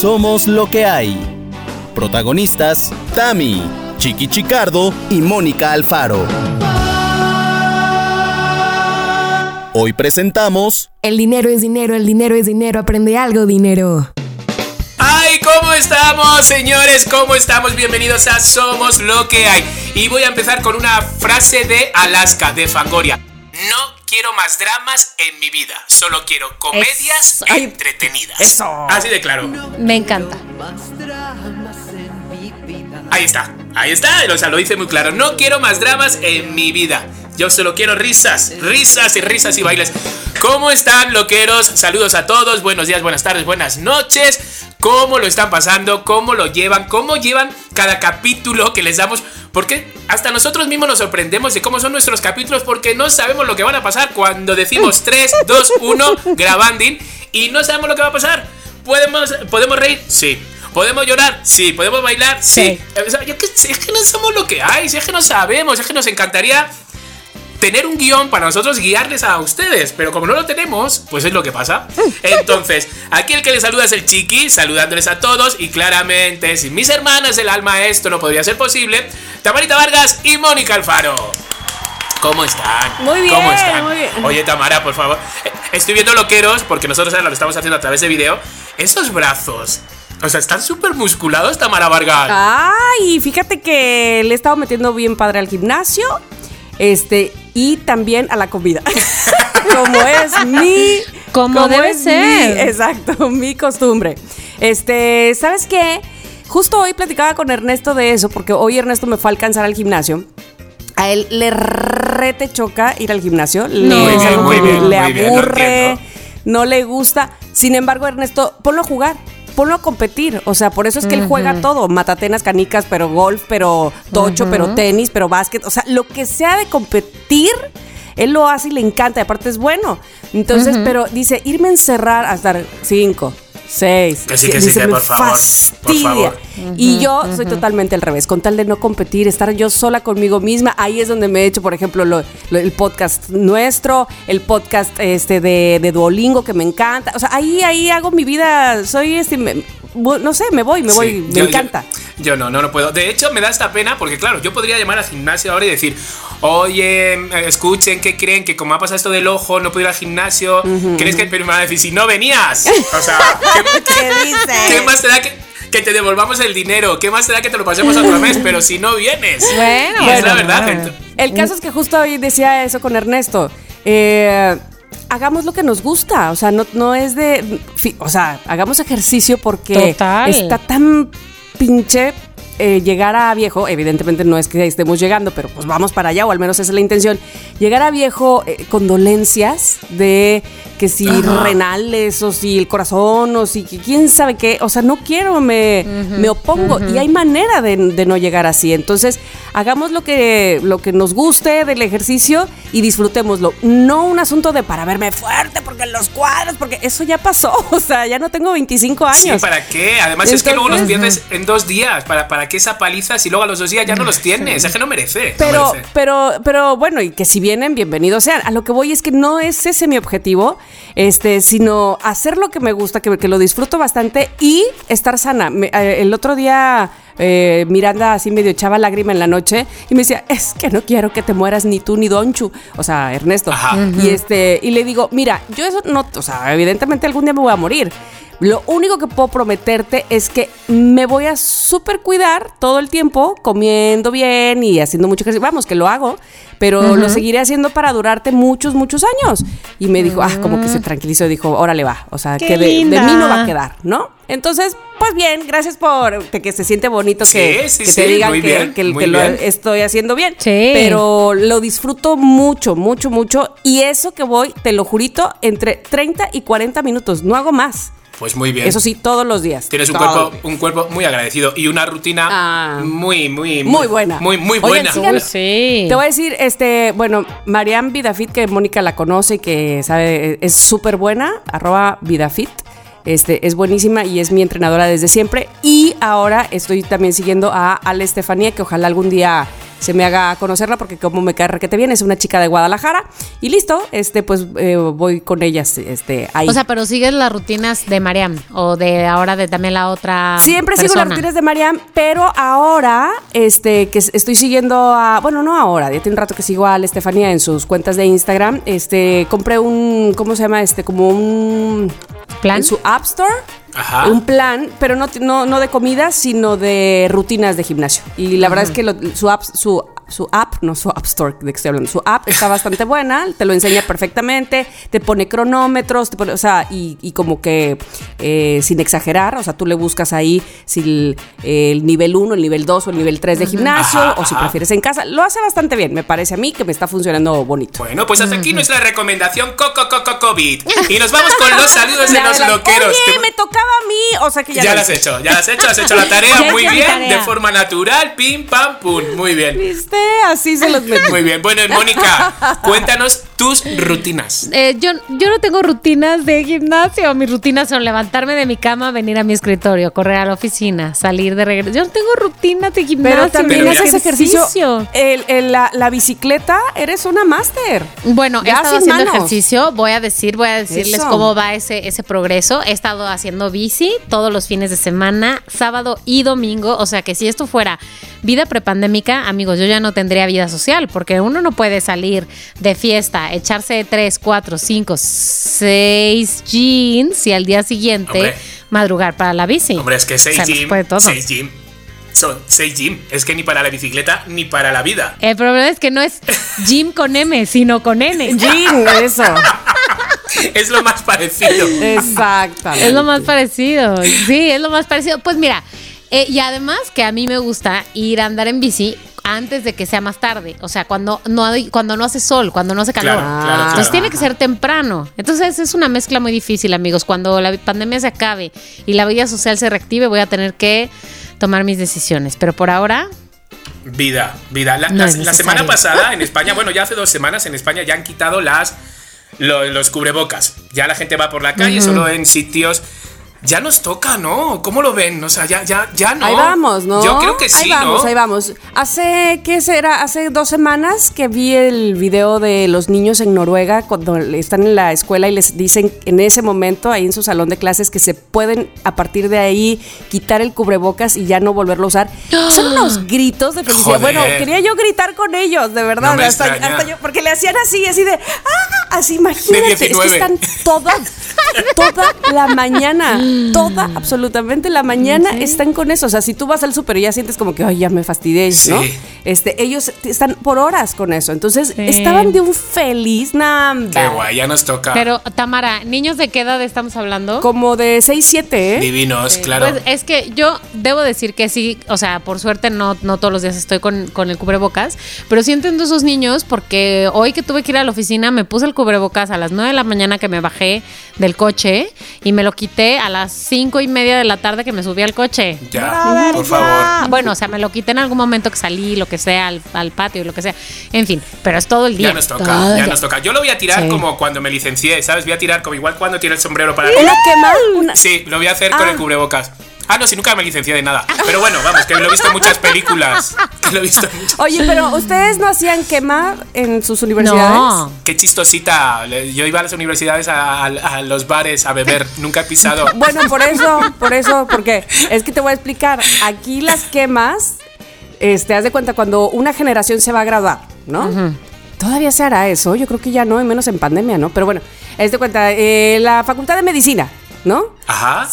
Somos lo que hay. Protagonistas, Tami, Chiqui Chicardo y Mónica Alfaro. Hoy presentamos... El dinero es dinero, el dinero es dinero, aprende algo dinero. ¡Ay! ¿Cómo estamos, señores? ¿Cómo estamos? Bienvenidos a Somos lo que hay. Y voy a empezar con una frase de Alaska, de Fangoria. No quiero más dramas en mi vida. Solo quiero comedias entretenidas. Eso. Así de claro. Me encanta. Ahí está. Ahí está. O sea, lo dice muy claro. No quiero más dramas en mi vida. Yo solo quiero risas, risas y risas y bailes. ¿Cómo están, loqueros? Saludos a todos. Buenos días, buenas tardes, buenas noches. ¿Cómo lo están pasando? ¿Cómo lo llevan? ¿Cómo llevan cada capítulo que les damos? Porque hasta nosotros mismos nos sorprendemos de cómo son nuestros capítulos porque no sabemos lo que van a pasar cuando decimos 3, 2, 1, grabanding y no sabemos lo que va a pasar. ¿Podemos, ¿podemos reír? Sí. ¿Podemos llorar? Sí. ¿Podemos bailar? Sí. O sea, yo qué sé, es que no somos lo que hay, es que no sabemos, es que nos encantaría tener un guion para nosotros guiarles a ustedes, pero como no lo tenemos, pues es lo que pasa. Entonces, aquí el que les saluda es el Chiqui, saludándoles a todos y claramente, sin mis hermanas del alma esto no podría ser posible, Tamarita Vargas y Mónica Alfaro. ¿Cómo están? Muy bien, ¿Cómo están? muy bien. Oye, Tamara, por favor. eh, Estoy viendo loqueros, porque nosotros ahora lo estamos haciendo a través de video. Esos brazos. O sea, están súper musculados, Tamara Vargas. Ay, fíjate que le he estado metiendo bien padre al gimnasio. Este, y también a la comida. como es mi. Como debe es ser. mi- exacto, mi costumbre. Este, ¿sabes qué? Justo hoy platicaba con Ernesto de eso, porque hoy Ernesto me fue a alcanzar al gimnasio. A él le rete choca ir al gimnasio. Le, Muy es bien, algo muy que bien, le bien, aburre, no le gusta. Sin embargo, Ernesto, ponlo a jugar. Ponlo a competir, o sea, por eso es que él juega todo, matatenas, canicas, pero golf, pero tocho, pero tenis, pero básquet, o sea, lo que sea de competir, él lo hace y le encanta, y aparte es bueno. Entonces, pero dice, irme a encerrar a estar cinco, seis. Que sí, que sí, que "Me por favor, por fastidia". favor. Y yo soy totalmente al revés, con tal de no competir, estar yo sola conmigo misma, ahí es donde me he hecho, por ejemplo, lo- lo- el podcast nuestro, el podcast este de, de Duolingo que me encanta, o sea, ahí, ahí hago mi vida, soy este, me- no sé, me voy, me voy, Sí, me yo- encanta. Yo, no, no, no puedo. De hecho, me da esta pena porque, claro, yo podría llamar al gimnasio ahora y decir, oye, eh, escuchen, ¿qué creen? Que como ha pasado esto del ojo, no puedo ir al gimnasio. ¿Crees que pero me van a decir, si no venías? O sea, ¿qué, qué- qué más te da que, que te devolvamos el dinero? ¿Qué más te da que te lo pasemos otra vez? Pero si no vienes. Bueno, y es la verdad. bueno. El caso es que justo hoy decía eso con Ernesto. Eh, hagamos lo que nos gusta. O sea, no, no es de. O sea, hagamos ejercicio porque Total. está tan pinche. eh, llegar a viejo, evidentemente no es que estemos llegando, pero pues vamos para allá, o al menos esa es la intención. Llegar a viejo eh, con dolencias de que si renales, o si el corazón, o si quién sabe qué. O sea, no quiero, me, me opongo. Y hay manera de, de no llegar así. Entonces, hagamos lo que, lo que nos guste del ejercicio y disfrutémoslo. No un asunto de para verme fuerte, porque los cuadros, porque eso ya pasó. O sea, ya no tengo 25 Sí, años. ¿para qué? Además es que luego los pierdes en dos días. ¿Para, ¿Para qué esa paliza si luego a los dos días ya no los tienes? Es que no merece. no Pero, merece. pero, pero bueno, y que si vienen, bienvenidos sean. A lo que voy es que no es ese mi objetivo, este, sino hacer lo que me gusta, que, que lo disfruto bastante y estar sana. Eh, el otro día eh, Miranda así medio echaba lágrima en la noche y me decía, es que no quiero que te mueras ni tú ni Donchu, o sea, Ernesto. Ajá. Y este, y le digo, mira, yo eso no, o sea, evidentemente algún día me voy a morir. Lo único que puedo prometerte es que me voy a súper cuidar todo el tiempo, comiendo bien y haciendo mucho ejercicio. Vamos, que lo hago, pero lo seguiré haciendo para durarte muchos, muchos años. Y me dijo, ah, como que se tranquilizó, dijo, órale va. O sea, Qué que de, mí no va a quedar, ¿no? Entonces, pues bien, gracias por que, que se siente bonito que, Sí, sí, que sí, te digan muy que, bien, que- muy que lo estoy haciendo bien. Sí. Pero lo disfruto mucho, mucho, mucho. Y eso que voy, te lo jurito, entre 30 y 40 minutos. No hago más. Pues muy bien. Eso sí, todos los días. Tienes un cuerpo, un cuerpo muy agradecido y una rutina Ah. muy, muy, Muy buena. Muy, muy buena. sí. Te voy a decir, este, bueno, Mariam Vidafit, que Mónica la conoce y que sabe, es súper buena, arroba Vidafit. Este, es buenísima y es mi entrenadora desde siempre. Y ahora estoy también siguiendo a Ale Estefanía, que ojalá algún día se me haga conocerla porque como me cae requete bien, es una chica de Guadalajara y listo, este pues eh, voy con ellas este ahí. O sea, pero sigues las rutinas de Mariam o de ahora de también la otra. Siempre sigo las rutinas de Mariam, pero ahora, este, que estoy siguiendo a, bueno, no ahora, ya tiene un rato que sigo a la Estefanía en sus cuentas de Instagram, este, compré un, ¿cómo se llama? Este, como un... ¿Plan? En su App Store. Ajá. Un plan, pero no, no, no de comida, sino de rutinas de gimnasio. Y la verdad es que lo- su app, su, su app, no su App Store de que estoy hablando, su app está bastante buena, te lo enseña perfectamente, te pone cronómetros, te pone- o sea, y, y como que eh, sin exagerar, o sea, tú le buscas ahí si el, el nivel 1, el nivel 2 o el nivel 3 de gimnasio, Ajá, o si ajá. prefieres en casa. Lo hace bastante bien, me parece a mí que me está funcionando bonito. Bueno, pues hasta aquí nuestra recomendación Coco Coco COVID. Y nos vamos con los saludos de los la- loqueros. Oye, Te- me tocaba a mí, o sea que ya, Ya lo has hecho, ya lo has hecho, has hecho la tarea muy bien, tarea. de forma natural, pim, pam, pum, muy bien. ¿Viste? Así se los metí. Muy bien, bueno, Mónica, cuéntanos tus rutinas. Eh, yo, yo no tengo rutinas de gimnasio. Mis rutinas son levantarme de mi cama, venir a mi escritorio, correr a la oficina, salir de regreso. Yo no tengo rutinas de gimnasio. Pero también Pero haces ejercicio. El- el- la, la bicicleta, eres una máster. Bueno, he Ya estado sin haciendo manos. ejercicio. Voy a decir, voy a decirles Eso. cómo va ese, ese progreso. He estado haciendo bici todos los fines de semana, sábado y domingo. O sea que si esto fuera vida prepandémica, amigos, yo ya no tendría vida social, porque uno no puede salir de fiesta, echarse tres, cuatro, cinco, seis jeans y al día siguiente Hombre. madrugar para la bici. Hombre, es que O seis sea, no se gym, puede todo. seis gym, son seis gym. Es que ni para la bicicleta ni para la vida. El problema es que no es gym con M, sino con N. Jean, eso. Es lo más parecido. Exactamente. Es lo más parecido. Sí, es lo más parecido. Pues mira, eh, y además que a mí me gusta ir a andar en bici antes de que sea más tarde. O sea, cuando no, hay- cuando no hace sol, cuando no hace calor. Claro, claro, Entonces claro. tiene que ser temprano. Entonces es una mezcla muy difícil, amigos. Cuando la pandemia se acabe y la vida social se reactive, voy a tener que tomar mis decisiones. Pero por ahora, Vida, vida. La, No la- es la semana pasada en España, bueno, ya hace dos semanas en España ya han quitado las lo- los cubrebocas. Ya la gente va por la calle solo en sitios. Ya nos toca, ¿no? ¿Cómo lo ven? O sea, ya, ya, ya no. Ahí vamos, ¿no? Yo creo que sí, Ahí vamos, ¿no? ahí vamos. Hace, ¿qué será? Hace dos semanas que vi el video de los niños en Noruega cuando están en la escuela y les dicen en ese momento, ahí en su salón de clases, que se pueden a partir de ahí quitar el cubrebocas y ya no volverlo a usar. Son unos gritos de felicidad. Joder. Bueno, quería yo gritar con ellos, de verdad. No me hasta, hasta yo, porque le hacían así, así de, ¡ah! Así, imagínate. es que 19. están todas, toda la mañana, toda, absolutamente la mañana están con eso. O sea, si tú vas al súper y ya sientes como que, ay, ya me fastidié, ¿no? Sí. Este, ellos están por horas con eso. Entonces, Sí. estaban de un feliz nada. Qué guay, ya nos toca. pero Tamara, ¿niños de qué edad estamos hablando? Como de 6, 7, ¿eh? Divinos, claro. Pues es que yo debo decir que sí, o sea, por suerte no, no todos los días estoy con, con el cubrebocas, pero sí entiendo esos niños porque hoy que tuve que ir a la oficina me puse el cubrebocas a las 9 de la mañana que me bajé del coche y me lo quité a las cinco y media de la tarde que me subí al coche. ya, por favor. Bueno, o sea, me lo quité en algún momento que salí, lo que sea, al, al patio, lo que sea. En fin, pero es todo el día. Ya nos toca, todo ya nos toca. Yo lo voy a tirar Sí. como cuando me licencié, ¿sabes? Voy a tirar como igual cuando tiene el sombrero para Una quema, una- Sí, lo voy a hacer con Ah. el cubrebocas. Ah, no, si nunca me licencié de nada. Pero bueno, vamos, que lo he visto en muchas películas. Que lo he visto en muchas- Oye, pero ¿ustedes no hacían quema en sus universidades? No. Qué chistosita. Yo iba a las universidades, a, a- a los bares, a beber. Nunca he pisado. Bueno, por eso, por eso, porque es que te voy a explicar. Aquí las quemas, este, haz de cuenta cuando una generación se va a graduar, ¿no? Todavía se hará eso, yo creo que ya no, y menos en pandemia, ¿no? Pero bueno, haz de cuenta, eh, la Facultad de Medicina, ¿no? Ajá.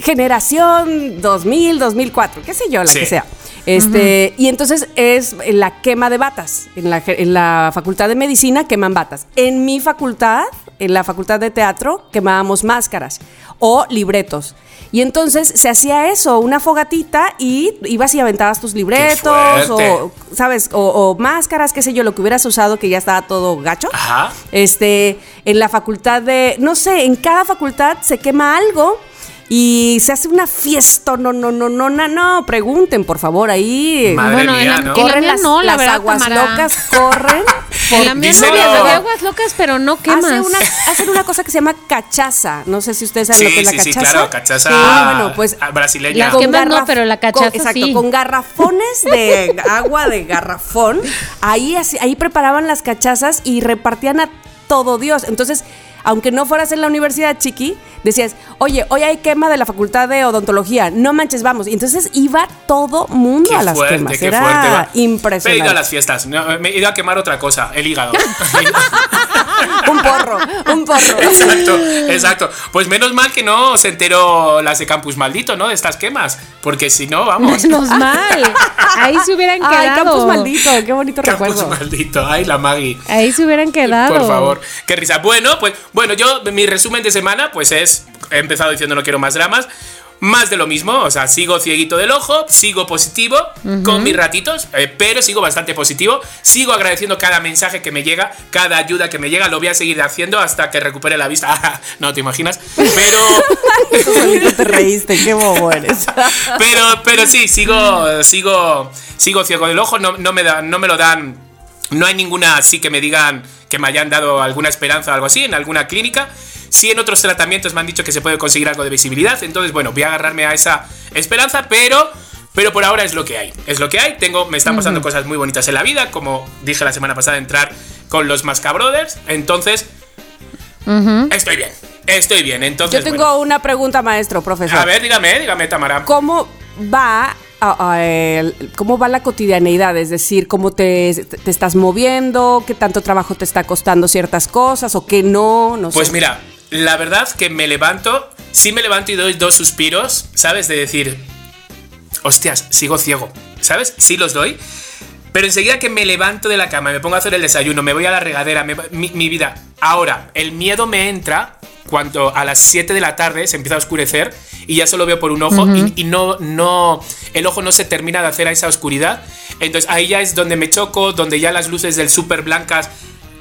Generación 2000, 2004, qué sé yo, la Sí. que sea. Este, y entonces es la quema de batas. En la, en la facultad de medicina queman batas. En mi facultad, en la facultad de teatro, quemábamos máscaras o libretos. Y entonces se hacía eso, una fogatita y ibas y aventabas tus libretos o, ¿sabes? O, o máscaras, qué sé yo, lo que hubieras usado que ya estaba todo gacho. Ajá. Este, en la facultad de, no sé, en cada facultad se quema algo y se hace una fiesta. No, no, no, no, no, no. Pregunten, por favor, ahí. Madre Bueno, en la- ¿no? en la Corren mía las, no, la las verdad, aguas Tamara. locas corren. En la mía no de aguas locas, pero no quemas. Hace una, hacen una cosa que se llama cachaza. No sé si ustedes saben Sí, lo que es la sí, sí, cachaza. claro, cachaza Sí, bueno, pues ah, brasileña. Quemas no, pero la cachaza con- Exacto, sí. con garrafones de agua de garrafón. Ahí, así- ahí preparaban las cachazas y repartían a todo Dios. Entonces, aunque no fueras en la universidad, chiqui, decías, oye, hoy hay quema de la facultad de odontología, no manches, vamos. Y entonces iba todo mundo Qué a las fuerte, quemas. qué Era fuerte. va. Me he impresionante. ido a las fiestas. no, me he ido a quemar otra cosa, el hígado. un porro, un porro. exacto, exacto. Pues menos mal que no se enteró las de Campus Maldito, ¿no? De estas quemas. Porque si no, vamos. Menos mal. Ahí se hubieran Ay, quedado. campus maldito, qué bonito Campus recuerdo. Maldito. Ay, la Maggie. Ahí se hubieran quedado. Por favor, qué risa. Bueno, pues bueno, yo mi resumen de semana pues es he empezado diciendo no quiero más dramas. Más de lo mismo, o sea, sigo cieguito del ojo, sigo positivo con mis ratitos, eh, pero sigo bastante positivo. Sigo agradeciendo cada mensaje que me llega, cada ayuda que me llega, lo voy a seguir haciendo hasta que recupere la vista. no te imaginas, pero te reíste, qué bobo eres. pero, pero sí, sigo, sigo, sigo ciego del ojo, no, no me da, no me lo dan, no hay ninguna así que me digan que me hayan dado alguna esperanza o algo así en alguna clínica. Sí, en otros tratamientos me han dicho que se puede conseguir algo de visibilidad, entonces bueno, voy a agarrarme a esa esperanza, pero, pero por ahora es lo que hay, es lo que hay. Tengo, me están pasando cosas muy bonitas en la vida, como dije la semana pasada, entrar con los Masca Brothers, entonces estoy bien, estoy bien. Entonces, Yo tengo bueno. una pregunta, maestro, profesor. a ver, dígame, dígame, Tamara. ¿Cómo va cómo va la cotidianeidad? Es decir, ¿cómo te, te estás moviendo? ¿Qué tanto trabajo te está costando ciertas cosas o qué no? No Pues sé. mira, la verdad que me levanto, sí me levanto y doy dos suspiros, ¿sabes? De decir, hostias, sigo ciego, ¿sabes? Sí los doy. Pero enseguida que me levanto de la cama, me pongo a hacer el desayuno, me voy a la regadera, me- mi, mi vida. Ahora, el miedo me entra cuando a las 7 de la tarde se empieza a oscurecer y ya solo veo por un ojo y, y no, no, el ojo no se termina de hacer a esa oscuridad. Entonces ahí ya es donde me choco, donde ya las luces del súper blancas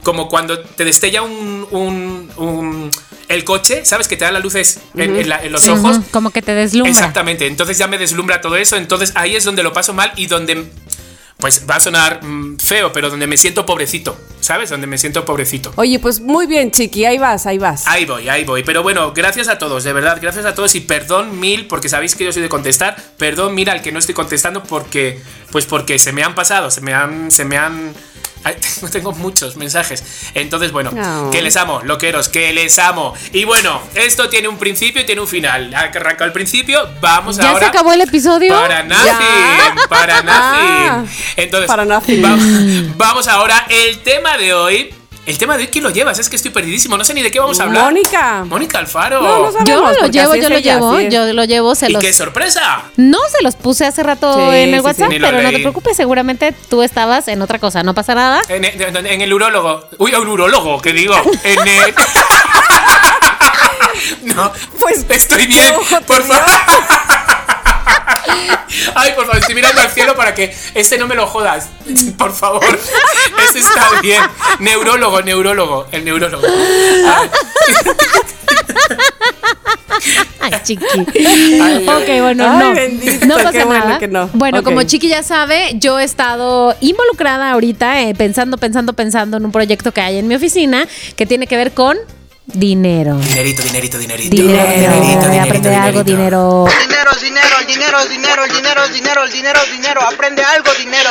como cuando te destella un, un- un- el coche, ¿sabes? Que te da las luces en, en la- en los ojos. Como que te deslumbra. Exactamente, entonces ya me deslumbra todo eso, entonces ahí es donde lo paso mal y donde, pues va a sonar mm, feo, pero donde me siento pobrecito, ¿sabes? Donde me siento pobrecito. Oye, pues muy bien, chiqui, ahí vas, ahí vas. Ahí voy, ahí voy. Pero bueno, gracias a todos, de verdad, gracias a todos y perdón mil, porque sabéis que yo soy de contestar. Perdón mil al que no estoy contestando porque, pues porque se me han pasado, se me han, se me han. Ay, tengo, tengo muchos mensajes. Entonces, bueno, No. que les amo, loqueros, que les amo. Y bueno, esto tiene un principio y tiene un final. Arrancó el principio, vamos ¿Ya ahora. se acabó el episodio? Para nothing, para nothing. Entonces, para nothing. va- vamos ahora. El tema de hoy. El tema de hoy, ¿quién lo llevas? Es que estoy perdidísimo. No sé ni de qué vamos a hablar. Mónica. Mónica Alfaro. No, no sabemos, Yo lo llevo, yo lo ella, llevo, yo lo llevo, se ¿Y los... qué sorpresa? No se los puse hace rato Sí, en el sí, WhatsApp, pero no te preocupes, seguramente tú estabas en otra cosa, no pasa nada. En, en- en el urólogo. Uy, el urólogo, ¿qué digo? En el... No, Pues, estoy ¿qué bien. Por favor. Ay, por favor, estoy mirando al cielo para que este no me lo jodas. Por favor. Ese está bien. Neurólogo, neurólogo. El neurólogo. Ay, Ay, chiqui. ay, ok, bueno, Ay, no. bendito, no pasa bueno nada. que no. Bueno, como Chiqui ya sabe, yo he estado involucrada ahorita, eh, pensando, pensando, pensando en un proyecto que hay en mi oficina que tiene que ver con dinero. Dinerito, dinerito, dinerito. Dinero, dinerito, voy a aprender algo, dinero. Dinero, dinero, el dinero, el dinero, el dinero, el dinero, el dinero, el dinero. Aprende algo, dinero.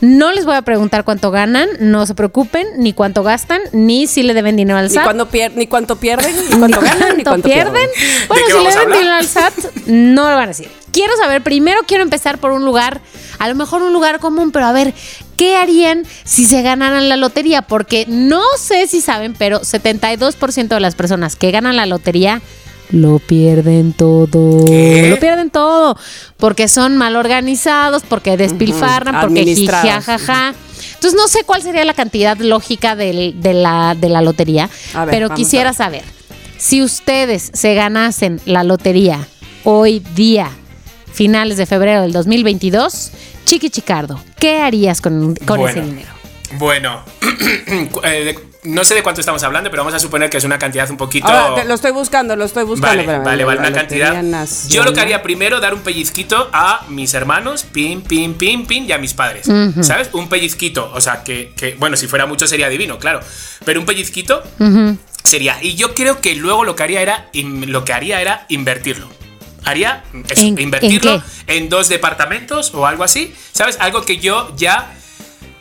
No les voy a preguntar cuánto ganan, no se preocupen, ni cuánto gastan, ni si le deben dinero al Ni, SAT. cuando pier- ni cuánto pierden, ni cuánto ganan, ni cuánto pierden. pierden. Bueno, si le deben dinero al SAT, no lo van a decir. Quiero saber, primero quiero empezar por un lugar, a lo mejor un lugar común, pero a ver, ¿qué harían si se ganaran la lotería? Porque no sé si saben, pero 72% de las personas que ganan la lotería lo pierden todo. ¿Qué? Lo pierden todo. Porque son mal organizados, porque despilfarran, porque Administrados. jijajaja. Entonces no sé cuál sería la cantidad lógica del- de, la, de la lotería, ver, pero quisiera saber, si ustedes se ganasen la lotería hoy día, finales de febrero del 2022, Chiqui Chicardo, ¿qué harías con, con ese dinero? Bueno, eh, de- no sé de cuánto estamos hablando, pero vamos a suponer que es una cantidad un poquito. Ahora, te- lo estoy buscando, lo estoy buscando. Vale, vale, vale, una cantidad. Yo lo que haría primero, dar un pellizquito a mis hermanos, pin, pin, pin, pin, y a mis padres. ¿Sabes? Un pellizquito. O sea, que, que, bueno, si fuera mucho sería divino, claro. Pero un pellizquito sería. Y yo creo que luego lo que haría era, lo que haría era invertirlo. Haría eso, ¿En- en invertirlo en dos departamentos o algo así. ¿Sabes? Algo que yo ya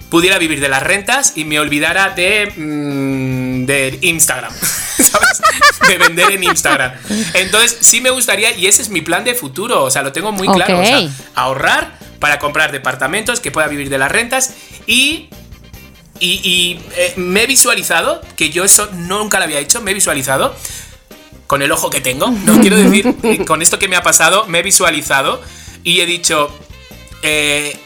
pudiera vivir de las rentas y me olvidara de, mm, de Instagram, ¿sabes? De vender en Instagram. Entonces, sí me gustaría, y ese es mi plan de futuro, o sea, lo tengo muy claro, o sea, ahorrar para comprar departamentos que pueda vivir de las rentas y... Y, y, eh, me he visualizado, que yo eso nunca lo había hecho, me he visualizado con el ojo que tengo, no quiero decir, con esto que me ha pasado, me he visualizado y he dicho, eh,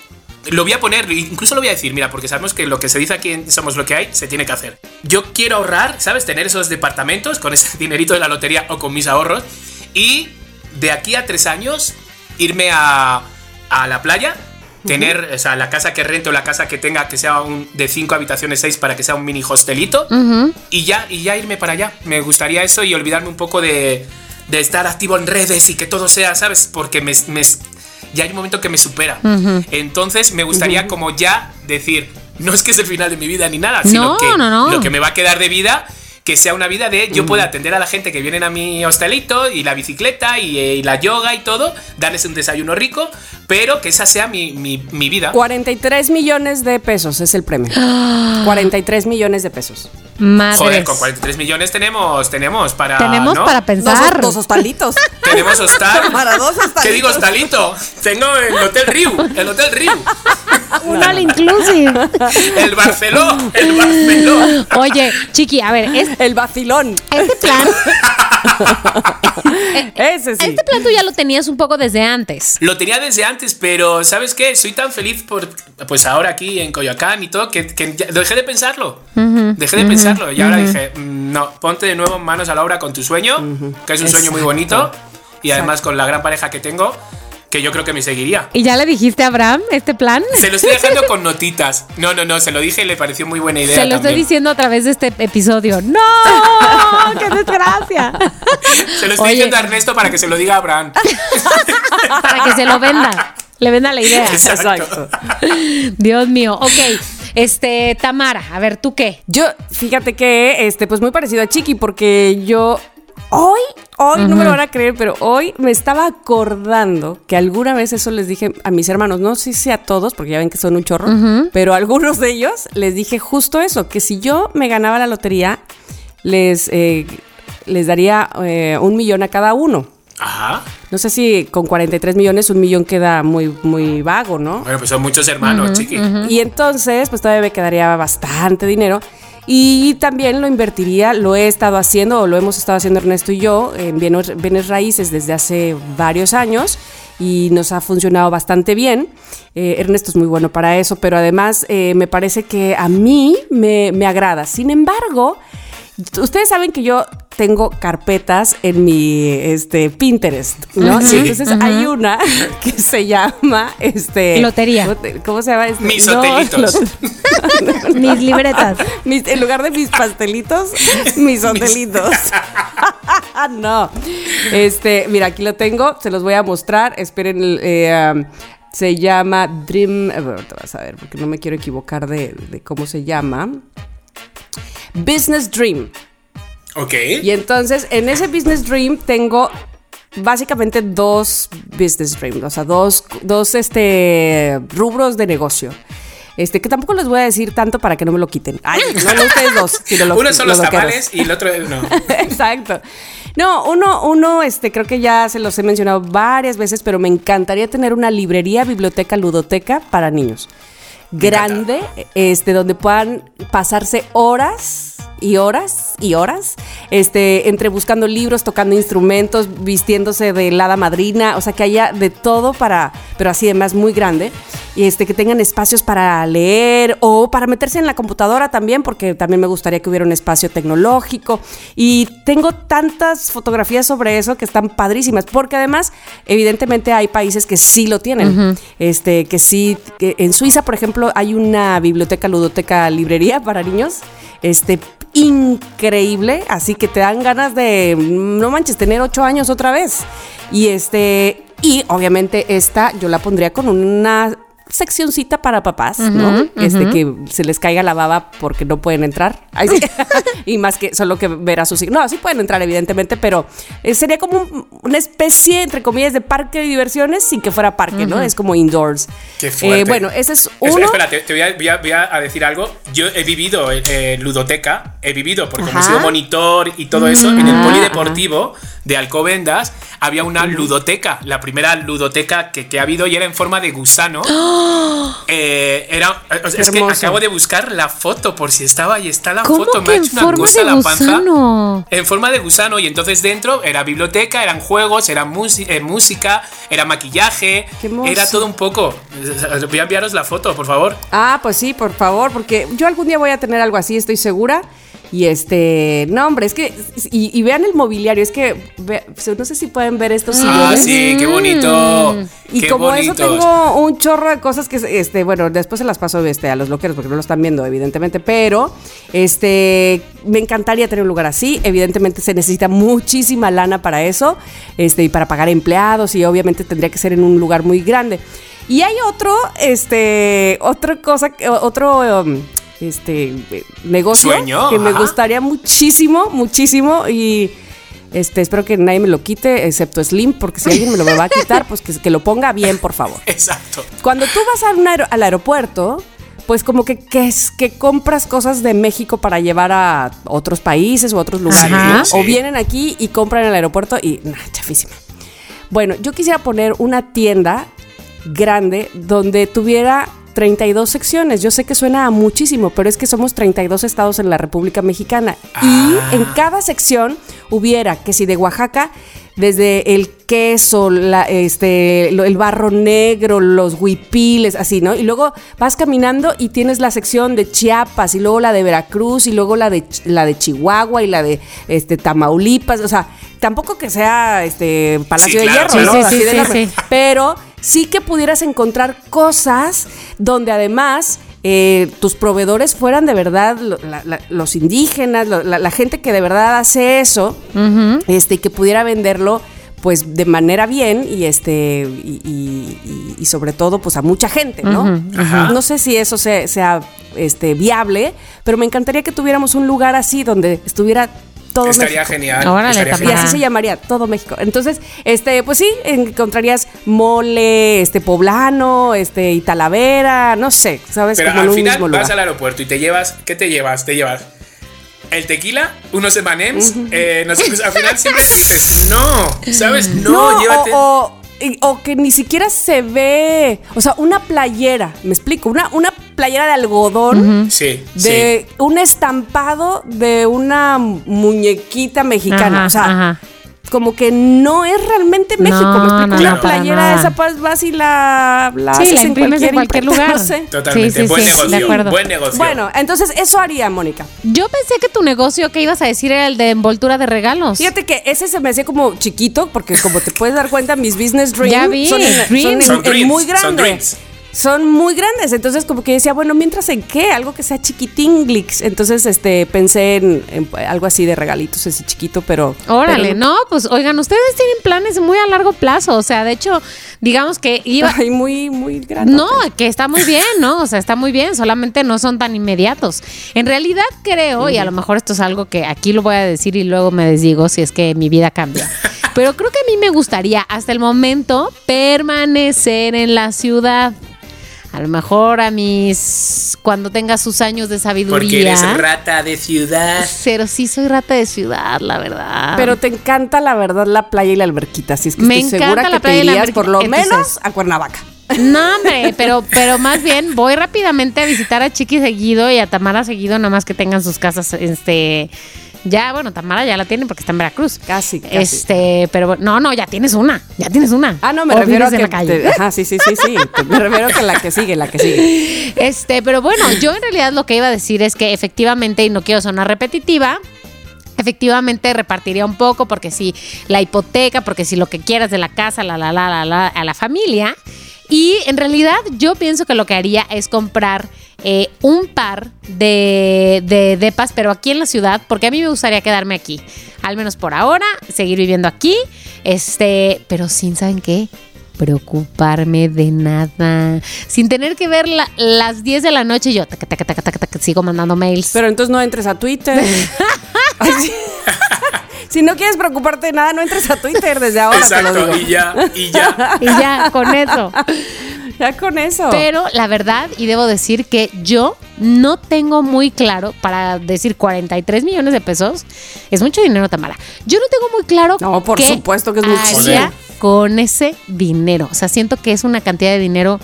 lo voy a poner, incluso lo voy a decir, mira, porque sabemos que lo que se dice aquí Somos lo que hay, se tiene que hacer. Yo quiero ahorrar, ¿sabes? Tener esos departamentos con ese dinerito de la lotería o con mis ahorros y de aquí a tres años irme a, a la playa. Tener, o sea, la casa que rente o la casa que tenga que sea un, de cinco habitaciones, seis, para que sea un mini hostelito y ya, y ya irme para allá. Me gustaría eso y olvidarme un poco de, de estar activo en redes y que todo sea, ¿sabes? Porque me, me- ya hay un momento que me supera. Entonces me gustaría como ya decir, no es que es el final de mi vida ni nada, sino No, que no, no. lo que me va a quedar de vida que sea una vida de yo pueda atender a la gente que vienen a mi hostelito y la bicicleta y, eh, y la yoga y todo, darles un desayuno rico, pero que esa sea mi, mi- mi vida. 43 millones de pesos es el premio. 43 millones de pesos. Madres. Joder, con 43 millones tenemos, tenemos para. Tenemos ¿no? para pensar. Dos, dos hostalitos. Tenemos hostal. Para dos hostalitos. ¿Qué digo hostalito? Tengo el Hotel Riu, el Hotel Riu, Un all inclusive. el Barceló, el Barceló. Oye, Chiqui, a ver, es- El vacilón. este plan, Ese sí. este plan tú ya lo tenías un poco desde antes. Lo tenía desde antes, pero ¿sabes qué? Soy tan feliz por, pues ahora aquí en Coyoacán y todo, que, que ya- dejé de pensarlo. dejé de Y ahora dije, mm, no, ponte de nuevo manos a la obra con tu sueño, que es un sueño muy bonito. Y además con la gran pareja que tengo, que yo creo que me seguiría. ¿Y ya le dijiste a Abraham este plan? Se lo estoy dejando con notitas. No, no, no, se lo dije y le pareció muy buena idea. Se lo estoy también. diciendo a través de este episodio. ¡No! ¡Qué desgracia! Se lo estoy Oye. diciendo a Ernesto para que se lo diga a Abraham. Para que se lo venda. Le venda la idea. Exacto. Dios mío. Ok. Este, Tamara, a ver, ¿tú qué? Yo, fíjate que, este, pues muy parecido a Chiqui, porque yo hoy, hoy, no me lo van a creer, pero hoy me estaba acordando que alguna vez eso les dije a mis hermanos, no sé si a todos, porque ya ven que son un chorro, pero a algunos de ellos les dije justo eso, que si yo me ganaba la lotería, les, eh, les daría eh, un millón a cada uno. Ajá. No sé si con 43 millones un millón queda muy, muy vago, ¿no? Bueno, pues son muchos hermanos, chiqui. Y entonces, pues todavía me quedaría bastante dinero. Y también lo invertiría, lo he estado haciendo, o lo hemos estado haciendo Ernesto y yo, en bienes, bienes raíces desde hace varios años. Y nos ha funcionado bastante bien. Eh, Ernesto es muy bueno para eso, pero además eh, me parece que a mí me, me agrada. Sin embargo, ustedes saben que yo tengo carpetas en mi este, Pinterest, ¿no? Sí. Entonces hay una que se llama este Lotería. ¿cómo te- ¿Cómo se llama? Este? Mis No, hotelitos. Mis libretas. mis- en lugar de mis pastelitos, mis hotelitos. no. Este, mira, aquí lo tengo, se los voy a mostrar. Esperen, eh, um, se llama Dream. Te vas a ver, porque no me quiero equivocar de, de cómo se llama. Business Dream. Ok. Y entonces, en ese Business Dream tengo básicamente dos Business Dreams, o sea, dos, dos este, rubros de negocio. Este, que tampoco les voy a decir tanto para que no me lo quiten. Ay, no, no ustedes dos, sino los Uno son los tamales y el otro no. Exacto. No, uno, uno, este, creo que ya se los he mencionado varias veces, pero me encantaría tener una librería, biblioteca, ludoteca para niños. Grande, este, donde puedan pasarse horas y horas y horas, este, entre buscando libros, tocando instrumentos, vistiéndose de hada madrina, o sea, que haya de todo para, pero así además muy grande. y este, que tengan espacios para leer o para meterse en la computadora también, porque también me gustaría que hubiera un espacio tecnológico. Y tengo tantas fotografías sobre eso que están padrísimas, porque además, evidentemente, hay países que sí lo tienen. Este, que sí, que en Suiza, por ejemplo, hay una biblioteca, ludoteca, librería para niños. Este, increíble, así que te dan ganas de, no manches, tener ocho años otra vez. Y este, y obviamente esta yo la pondría con una seccioncita para papás, ¿no? Este que se les caiga la baba porque no pueden entrar. Ay, sí. y más que solo que ver a sus hijos. No, sí pueden entrar, evidentemente, pero eh, sería como un- una especie, entre comillas, de parque de diversiones sin que fuera parque, ¿no? Es como indoors. Qué fuerte. Eh, bueno, ese es Es- uno. Espera, te, te voy, a, voy a- voy a decir algo. Yo he vivido en eh, ludoteca, he vivido porque he sido monitor y todo eso, en el polideportivo de Alcobendas había una ludoteca, la primera ludoteca que, que ha habido y era en forma de gusano. Eh, era, sea, es que acabo de buscar la foto por si estaba y está la ¿Cómo foto. que Me ha en hecho una forma cosa de la panza. gusano? En forma de gusano y entonces dentro era biblioteca, eran juegos, era eh, música, era maquillaje, era todo un poco. Voy a enviaros la foto, por favor. Ah, pues sí, por favor, porque yo algún día voy a tener algo así, estoy segura. Y este, no, hombre, es que, y, y vean el mobiliario, es que, ve- no sé si pueden ver estos Ah, sillones. sí, qué bonito. Y qué como eso bonitos. tengo un chorro de cosas que, este, bueno, después se las paso este, a los loqueros porque no lo están viendo, evidentemente, pero este, me encantaría tener un lugar así. Evidentemente se necesita muchísima lana para eso, este, y para pagar empleados, y obviamente tendría que ser en un lugar muy grande. Y hay otro, este, otra cosa, otro, um, este, eh, negocio Sueño, que me gustaría muchísimo, muchísimo, y este, espero que nadie me lo quite, excepto Slim, porque si alguien me lo va a quitar, pues que, que lo ponga bien, por favor. Exacto. Cuando tú vas a un aer- al aeropuerto, pues como que, que, es, que compras cosas de México para llevar a otros países o otros lugares, Ajá. ¿no? Sí. O vienen aquí y compran en el aeropuerto y, nah, chafísima. Bueno, yo quisiera poner una tienda grande donde tuviera 32 secciones. Yo sé que suena a muchísimo, pero es que somos 32 estados en la República Mexicana. Ah. Y en cada sección hubiera, que si de Oaxaca, desde el queso, la- este, el barro negro, los huipiles, así, ¿no? Y luego vas caminando y tienes la sección de Chiapas y luego la de Veracruz y luego la de, la de Chihuahua y la de este, Tamaulipas. O sea, tampoco que sea este Palacio Sí, de claro, Hierro. Sí, de sí. Pero sí que pudieras encontrar cosas donde además eh, tus proveedores fueran de verdad lo- la- la- los indígenas, lo- la, la gente que de verdad hace eso, este, y que pudiera venderlo pues de manera bien y este y, y- y- sobre todo pues a mucha gente, ¿no? No sé si eso sea, sea, este viable, pero me encantaría que tuviéramos un lugar así donde estuviera todo Estaría México. genial. Órale, estaría Y genial. así se llamaría todo México. Entonces, este, pues sí, encontrarías mole, este poblano, este y talavera, no sé, sabes, Pero como al final mismo vas al aeropuerto y te llevas. ¿Qué te llevas? Te llevas el tequila, unos emanems. eh, no sé, pues, al final siempre dices, no, ¿sabes? No, llévate. o, o- y- o que ni siquiera se ve, o sea, una playera, me explico, una, una playera de algodón. Sí, De un estampado de una muñequita mexicana. Ajá, o sea, ajá. como que no es realmente México. No, me explico. no, una no, playera esa pues vas y la, la Sí, haces la imprimes en cualquier lugar. no sé. sí. Totalmente. Sí, sí, buen sí, de negocio. acuerdo. Buen negocio. Bueno, entonces eso haría Mónica. Yo pensé que tu negocio que ibas a decir era el de envoltura de regalos. Fíjate que ese se me hacía como chiquito, porque como te puedes dar cuenta, mis business dreams Ya vi, son, en- dreams. son en- Son en dreams, muy son grandes. Son muy grandes. Entonces, como que decía, bueno, mientras en qué, algo que sea chiquitinglix. Entonces, este, pensé en, en algo así de regalitos, así chiquito, pero. Órale, pero- no, pues oigan, ustedes tienen planes muy a largo plazo. O sea, de hecho, digamos que iba. Ay, muy, muy grande. No, que está muy bien, ¿no? O sea, está muy bien, solamente no son tan inmediatos. En realidad creo, y a lo mejor esto es algo que aquí lo voy a decir y luego me desdigo si es que mi vida cambia. Pero creo que a mí me gustaría hasta el momento permanecer en la ciudad. A lo mejor a mis. cuando tenga sus años de sabiduría. Porque eres rata de ciudad. Pero sí soy rata de ciudad, la verdad. Pero te encanta, la verdad, la playa y la alberquita. Así es que Me estoy encanta segura la que te playa y la irías por lo alberquita. menos Entonces- a Cuernavaca. No, hombre, pero, pero más bien voy rápidamente a visitar a Chiqui seguido y a Tamara seguido, nada más que tengan sus casas este, Ya, bueno, Tamara ya la tiene porque está en Veracruz. Casi, casi. Este, pero no, no, ya tienes una. Ya tienes una. Ah, no, me O refiero a que. en la calle. te- ajá, sí, sí, sí, sí. Me refiero a que la que sigue, la que sigue. Este, pero bueno, yo en realidad lo que iba a decir es que efectivamente, y no quiero sonar repetitiva, efectivamente repartiría un poco, porque si la hipoteca, porque si lo que quieras de la casa, la, la, la, la, la, a la familia. Y en realidad yo pienso que lo que haría es comprar eh, un par de, de depas, pero aquí en la ciudad, porque a mí me gustaría quedarme aquí, al menos por ahora, seguir viviendo aquí, este, pero sin, ¿saben qué? preocuparme de nada, sin tener que ver la- las 10 de la noche y yo taca, taca, taca, taca, taca, sigo mandando mails. Pero entonces no entres a Twitter. Si no quieres preocuparte de nada, no entres a Twitter desde ahora. te lo Exacto, digo. y ya, y ya. y ya, con eso. Ya con eso. Pero la verdad, y debo decir que yo no tengo muy claro, para decir 43 millones de pesos, es mucho dinero, Tamara. Yo no tengo muy claro. No, por qué supuesto que es muchísimo. haría con ese dinero. O sea, siento que es una cantidad de dinero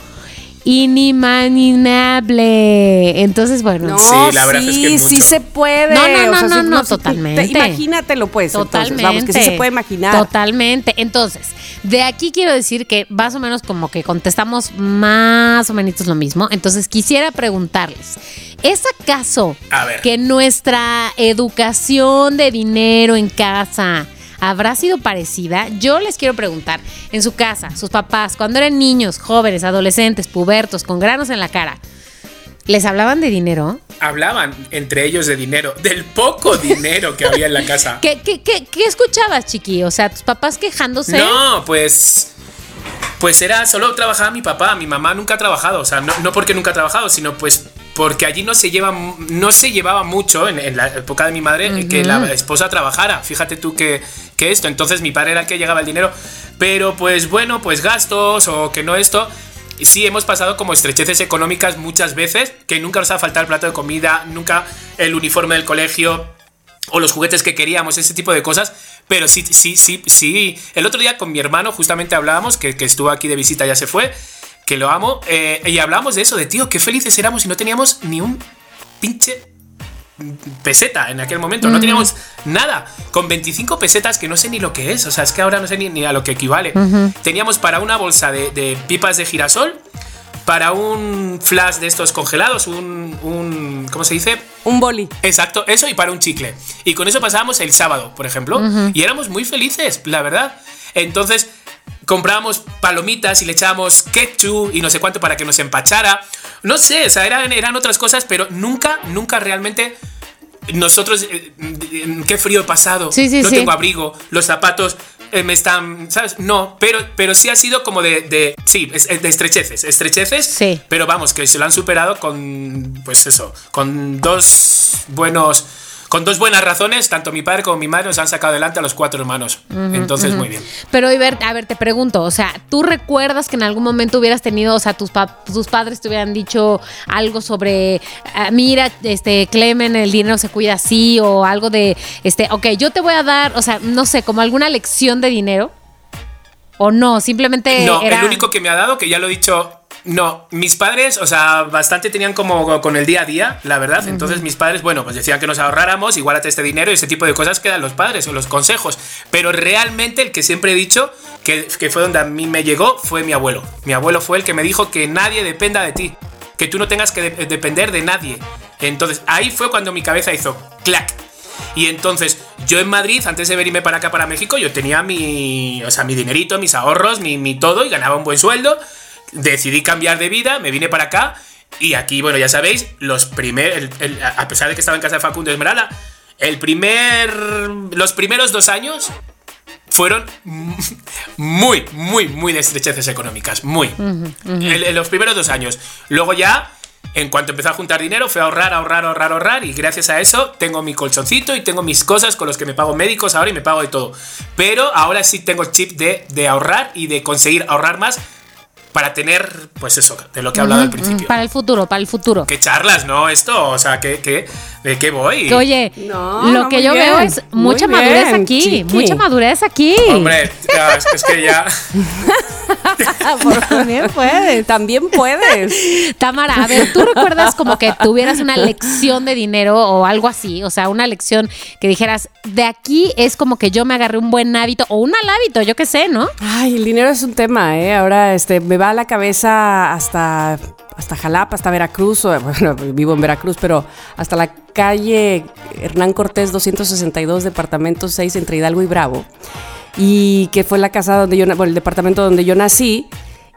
inimaginable. Entonces, bueno. No, Sí, la verdad es que es sí se puede. No, no, no, no, no, totalmente. te- imagínatelo, pues. entonces, Totalmente. vamos, que sí se puede imaginar. Totalmente. Entonces, de aquí quiero decir que más o menos como que contestamos más o menos lo mismo. Entonces, quisiera preguntarles, ¿es acaso A ver. que nuestra educación de dinero en casa habrá sido parecida? Yo les quiero preguntar, en su casa, sus papás, cuando eran niños, jóvenes, adolescentes, pubertos, con granos en la cara, ¿les hablaban de dinero? Hablaban entre ellos de dinero, del poco dinero que había en la casa. ¿Qué, qué, qué, qué escuchabas, chiqui? O sea, tus papás quejándose. No, pues. Pues era, solo trabajaba mi papá, mi mamá nunca ha trabajado, o sea, no, no porque nunca ha trabajado, sino pues porque allí no se lleva, no se llevaba mucho en, en la época de mi madre que la esposa trabajara. Fíjate tú que, que esto, entonces mi padre era el que llegaba el dinero, pero pues bueno, pues gastos o que no esto. Sí, hemos pasado como estrecheces económicas muchas veces, que nunca nos ha faltado el plato de comida, nunca el uniforme del colegio, o los juguetes que queríamos, ese tipo de cosas. Pero sí, sí, sí, sí. El otro día con mi hermano justamente hablábamos, que, que estuvo aquí de visita, ya se fue, que lo amo, eh, y hablábamos de eso, de tío, qué felices éramos y no teníamos ni un pinche peseta en aquel momento, no teníamos nada. Con 25 pesetas que no sé ni lo que es, o sea, es que ahora no sé ni, ni a lo que equivale. Teníamos para una bolsa de, de pipas de girasol, para un flash de estos congelados, un, un ¿cómo se dice? Un boli. Exacto, eso y para un chicle. Y con eso pasábamos el sábado, por ejemplo. Y éramos muy felices, la verdad. Entonces comprábamos palomitas y le echábamos ketchup y no sé cuánto para que nos empachara. No sé, o sea, eran, eran otras cosas, pero nunca, nunca realmente nosotros, eh, eh, qué frío he pasado, Sí, sí, no sí. tengo abrigo, los zapatos eh, me están, ¿sabes? No, pero, pero sí ha sido como de, de sí, de estrecheces, estrecheces, Sí. pero vamos, que se lo han superado con, pues eso, con dos buenos, con dos buenas razones, tanto mi padre como mi madre nos han sacado adelante a los cuatro hermanos. Entonces, muy bien. Pero, Iber, a ver, te pregunto, o sea, ¿tú recuerdas que en algún momento hubieras tenido, o sea, tus, pa- tus padres te hubieran dicho algo sobre, ah, mira, este, Clemen, el dinero se cuida así, o algo de, este, ok, yo te voy a dar, o sea, no sé, como alguna lección de dinero? ¿O no? Simplemente No, era... el único que me ha dado, que ya lo he dicho, no, mis padres, o sea, bastante tenían como con el día a día, la verdad. Entonces mis padres, bueno, pues decían que nos ahorráramos, igualate este dinero y ese tipo de cosas que dan los padres o los consejos. Pero realmente el que siempre he dicho, que, que fue donde a mí me llegó, fue mi abuelo. Mi abuelo fue el que me dijo que nadie dependa de ti, que tú no tengas que de- depender de nadie. Entonces ahí fue cuando mi cabeza hizo clac. Y entonces, yo en Madrid, antes de venirme para acá, para México, yo tenía mi, o sea, mi dinerito, mis ahorros, mi, mi todo, y ganaba un buen sueldo. Decidí cambiar de vida, me vine para acá, y aquí, bueno, ya sabéis, los primeros, a pesar de que estaba en casa de Facundo Esmeralda, el primer, los primeros dos años fueron muy, muy, muy de estrecheces económicas, muy. Los primeros dos años. Luego ya, en cuanto empecé a juntar dinero, fue a ahorrar, ahorrar, ahorrar, ahorrar, y gracias a eso tengo mi colchoncito y tengo mis cosas con los que me pago médicos ahora y me pago de todo. Pero ahora sí tengo chip de, de ahorrar y de conseguir ahorrar más para tener, pues eso, de lo que he hablado al principio. Para el futuro, para el futuro. ¿Qué charlas, no? Esto, o sea, ¿qué, qué, ¿de qué voy? Que, oye, No, lo no, que yo bien, veo es muy mucha bien, madurez aquí, chiqui. mucha madurez aquí. Hombre, ya, es, es que ya. También puedes. También puedes. Tamara, a ver, ¿tú recuerdas como que tuvieras una lección de dinero o algo así? O sea, una lección que dijeras, de aquí es como que yo me agarré un buen hábito o un mal hábito, yo qué sé, ¿no? Ay, el dinero es un tema, ¿eh? Ahora este, me va la cabeza hasta, hasta Jalapa, hasta Veracruz. o- vivo en Veracruz, pero hasta la calle Hernán Cortés 262, departamento 6, entre Hidalgo y Bravo. Y que fue la casa donde yo, el departamento donde yo nací.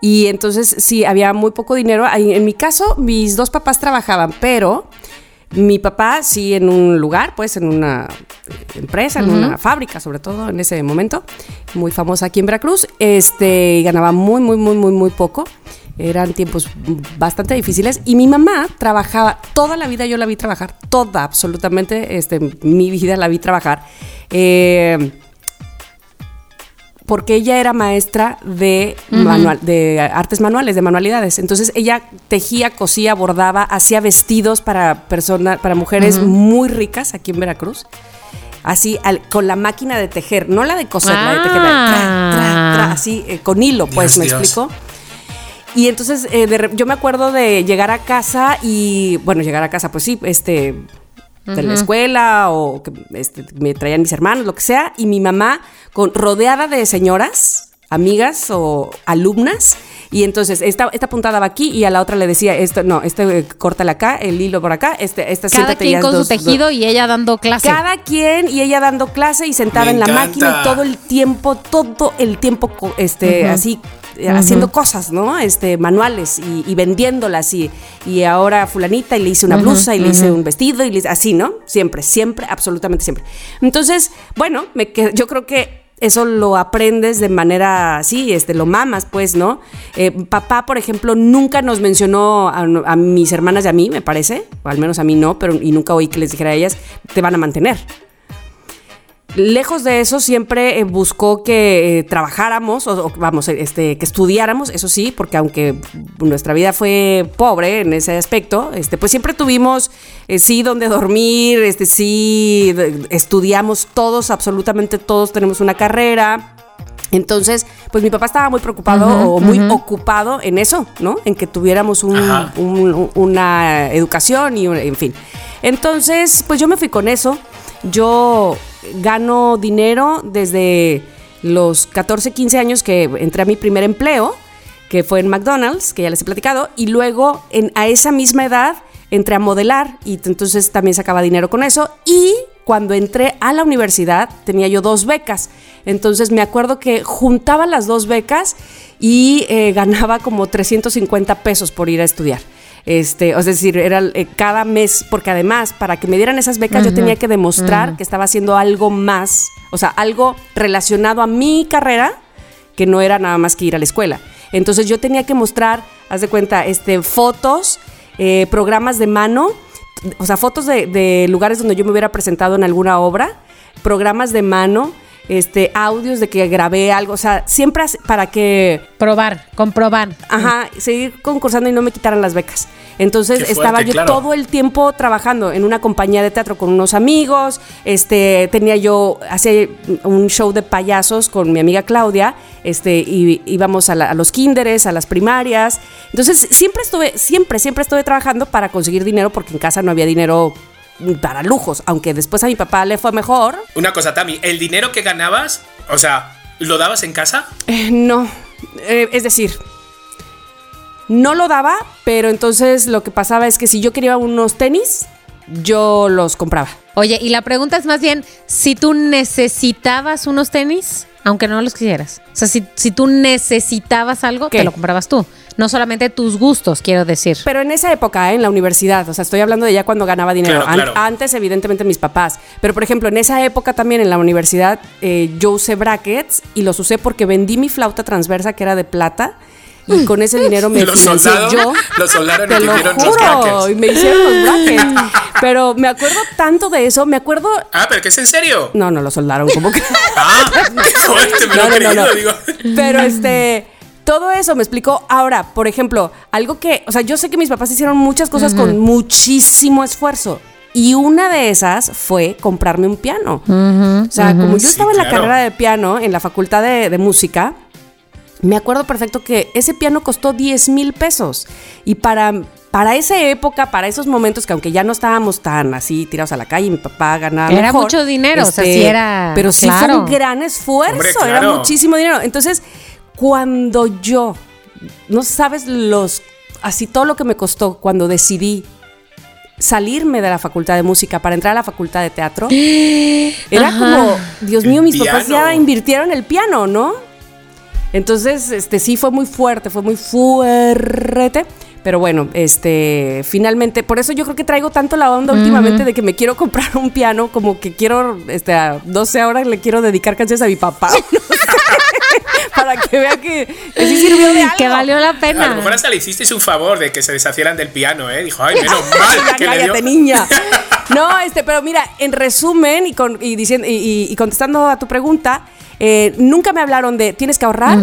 Y entonces, sí, había muy poco dinero. En mi caso, mis dos papás trabajaban, pero mi papá sí en un lugar, pues en una empresa, en una fábrica, sobre todo en ese momento, muy famosa aquí en Veracruz, este, y ganaba muy, muy, muy, muy, muy poco. Eran tiempos bastante difíciles y mi mamá trabajaba, toda la vida yo la vi trabajar, toda, absolutamente, este, mi vida la vi trabajar. Eh, porque ella era maestra de, manual, de artes manuales, de manualidades. Entonces ella tejía, cosía, bordaba, hacía vestidos para personas, para mujeres muy ricas aquí en Veracruz. Así, al- con la máquina de tejer, no la de coser, la de tejer, tra, tra, tra, así, eh, con hilo, pues, Dios, ¿me Dios. explico? Y entonces eh, de yo me acuerdo de llegar a casa y, bueno, llegar a casa, pues sí, este, de la escuela o que este, me traían mis hermanos, lo que sea, y mi mamá con, rodeada de señoras, amigas o alumnas. Y entonces esta, esta puntada va aquí y a la otra le decía, esto, no, este eh, córtale acá, el hilo por acá, este, esta Cada siéntate y quien con dos- su tejido dos- y ella dando clase. cada quien y ella dando clase y sentada Me en la encanta. máquina y todo el tiempo, todo el tiempo, este, así eh, haciendo cosas, ¿no? Este, manuales y, y vendiéndolas y, y ahora fulanita y le hice una blusa y le hice un vestido y le hice- así, ¿no? Siempre, siempre, absolutamente siempre. Entonces, bueno, me yo creo que eso lo aprendes de manera así, este, lo mamas, pues, ¿no? Eh, papá, por ejemplo, nunca nos mencionó a, a mis hermanas y a mí, me parece, o al menos a mí no, pero y nunca oí que les dijera a ellas, te van a mantener. Lejos de eso, siempre eh, buscó que eh, trabajáramos, o, o, vamos, este, que estudiáramos, eso sí, porque aunque nuestra vida fue pobre en ese aspecto, este, pues siempre tuvimos, eh, sí, donde dormir, este, sí, de- estudiamos todos, absolutamente todos tenemos una carrera. Entonces, pues mi papá estaba muy preocupado o muy ocupado en eso, ¿no? En que tuviéramos un- Ajá. un- un- una educación y un- en fin. Entonces, pues yo me fui con eso. Yo gano dinero desde los 14, 15 años que entré a mi primer empleo, que fue en McDonald's, que ya les he platicado, y luego en, a esa misma edad entré a modelar y entonces también sacaba dinero con eso. Y cuando entré a la universidad tenía yo dos becas. Entonces me acuerdo que juntaba las dos becas y eh, ganaba como 350 pesos por ir a estudiar. Este, es decir, era eh, cada mes, porque además, para que me dieran esas becas, yo tenía que demostrar que estaba haciendo algo más, o sea, algo relacionado a mi carrera, que no era nada más que ir a la escuela. Entonces yo tenía que mostrar, haz de cuenta, este, fotos, eh, programas de mano, o sea, fotos de, de lugares donde yo me hubiera presentado en alguna obra, programas de mano, este, audios de que grabé algo, o sea, siempre para que Probar, comprobar. Ajá, seguir concursando y no me quitaran las becas. Entonces fuerte, estaba yo claro. todo el tiempo trabajando en una compañía de teatro con unos amigos. Este, tenía yo hace un show de payasos con mi amiga Claudia. Este, y íbamos a, la- a los kinderes, a las primarias. Entonces siempre estuve, siempre, siempre estuve trabajando para conseguir dinero porque en casa no había dinero para lujos. Aunque después a mi papá le fue mejor. Una cosa, Tami, el dinero que ganabas, o sea, ¿lo dabas en casa? Eh, no, Eh, es decir, no lo daba, pero entonces lo que pasaba es que si yo quería unos tenis, yo los compraba. Oye, y la pregunta es más bien, si tú necesitabas unos tenis, aunque no los quisieras. O sea, si, si tú necesitabas algo, ¿Qué? te lo comprabas tú. No solamente tus gustos, quiero decir. Pero en esa época, ¿eh? en la universidad, o sea, estoy hablando de ya cuando ganaba dinero. Claro, claro. An- antes, evidentemente, mis papás. Pero, por ejemplo, en esa época también en la universidad, eh, yo usé brackets y los usé porque vendí mi flauta transversa que era de plata. Y con ese dinero me Lo financié soldaron, yo. lo soldaron y Te te lo los juro, brackets. y me hicieron los brackets. Pero me acuerdo tanto de eso, me acuerdo... Ah, pero que es en serio. No, no lo soldaron, como que... Ah, qué fuerte, me lo No, no, no, creído, no. digo. Pero este. todo eso me explicó. Ahora, por ejemplo, algo que, o sea, yo sé que mis papás hicieron muchas cosas con muchísimo esfuerzo. Y una de esas fue comprarme un piano. o sea, como yo Sí, estaba en la claro. carrera de piano, en la facultad de, de música, me acuerdo perfecto que ese piano costó 10 mil pesos. Y para, para esa época, para esos momentos que aunque ya no estábamos tan así tirados a la calle, mi papá ganaba Era mejor, mucho dinero, o sea, sí era- Pero sí fue claro. un gran esfuerzo, Hombre, era muchísimo dinero. Entonces, cuando yo, no sabes los, así todo lo que me costó cuando decidí salirme de la facultad de música para entrar a la facultad de teatro, era Ajá. como, Dios mío, mis papás ya invirtieron el piano, ¿no? Entonces, este sí fue muy fuerte, fue muy fuerte. Pero bueno, este, finalmente, por eso yo creo que traigo tanto la onda últimamente de que me quiero comprar un piano, como que quiero, este, a 12 horas le quiero dedicar canciones a mi papá. no sé, para que vea que, que sí sirvió de algo. Que valió la A lo pena. mejor hasta le hicisteis un favor de que se deshacieran del piano, ¿eh? Dijo, ay, menos mal que le dio. Cállate, niña. No, este, pero mira, en resumen y, con, y, diciendo, y, y- contestando a tu pregunta, eh, nunca me hablaron de tienes que ahorrar,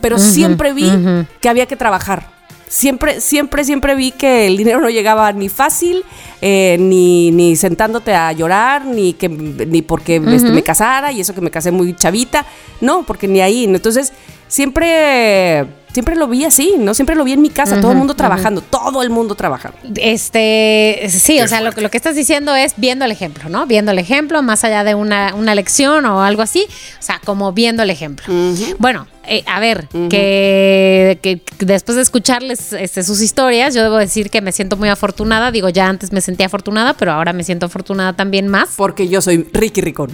pero siempre vi que había que trabajar. Siempre, siempre, siempre vi que el dinero no llegaba ni fácil, eh, ni, ni sentándote a llorar, ni que ni porque este, me casara, y eso que me casé muy chavita. No, porque ni ahí. Entonces, siempre, siempre lo vi así, ¿no? Siempre lo vi en mi casa, todo el mundo trabajando, todo el mundo trabajando. Este, sí, Qué o sea, lo, lo que estás diciendo es viendo el ejemplo, ¿no? Viendo el ejemplo, más allá de una, una lección o algo así, o sea, como viendo el ejemplo. Bueno, eh, a ver, que, que- que después de escucharles este, sus historias, yo debo decir que me siento muy afortunada. Digo, ya antes me sentía afortunada, pero ahora me siento afortunada también más. Porque yo soy Ricky Ricón.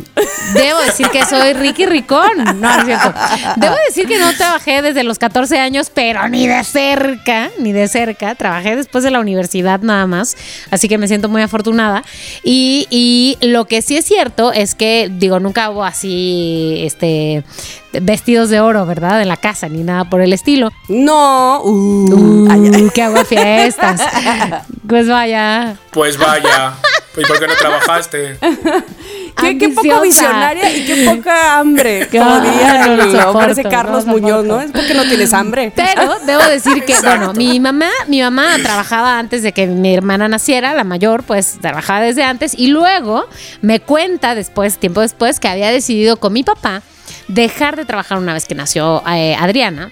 Debo decir que soy Ricky Ricón. No, es cierto. Debo decir que no trabajé desde los 14 años, pero ni de cerca, ni de cerca. Trabajé después de la universidad nada más. Así que me siento muy afortunada. Y, y lo que sí es cierto es que, digo, nunca hubo así, este, vestidos de oro, ¿verdad? En la casa, ni nada por el estilo. No. Uh, ay, ay. Uh, que hago fiestas. Pues vaya. Pues vaya. ¿Y por qué no trabajaste? ¿Qué, qué poco visionaria y qué poca hambre. Como diría no soporto, Carlos no lo Muñoz, ¿no? Es porque no tienes hambre. Pero debo decir que, bueno, mi mamá, mi mamá trabajaba antes de que mi hermana naciera, la mayor, pues trabajaba desde antes, y luego me cuenta después, tiempo después, que había decidido con mi papá dejar de trabajar una vez que nació eh, Adriana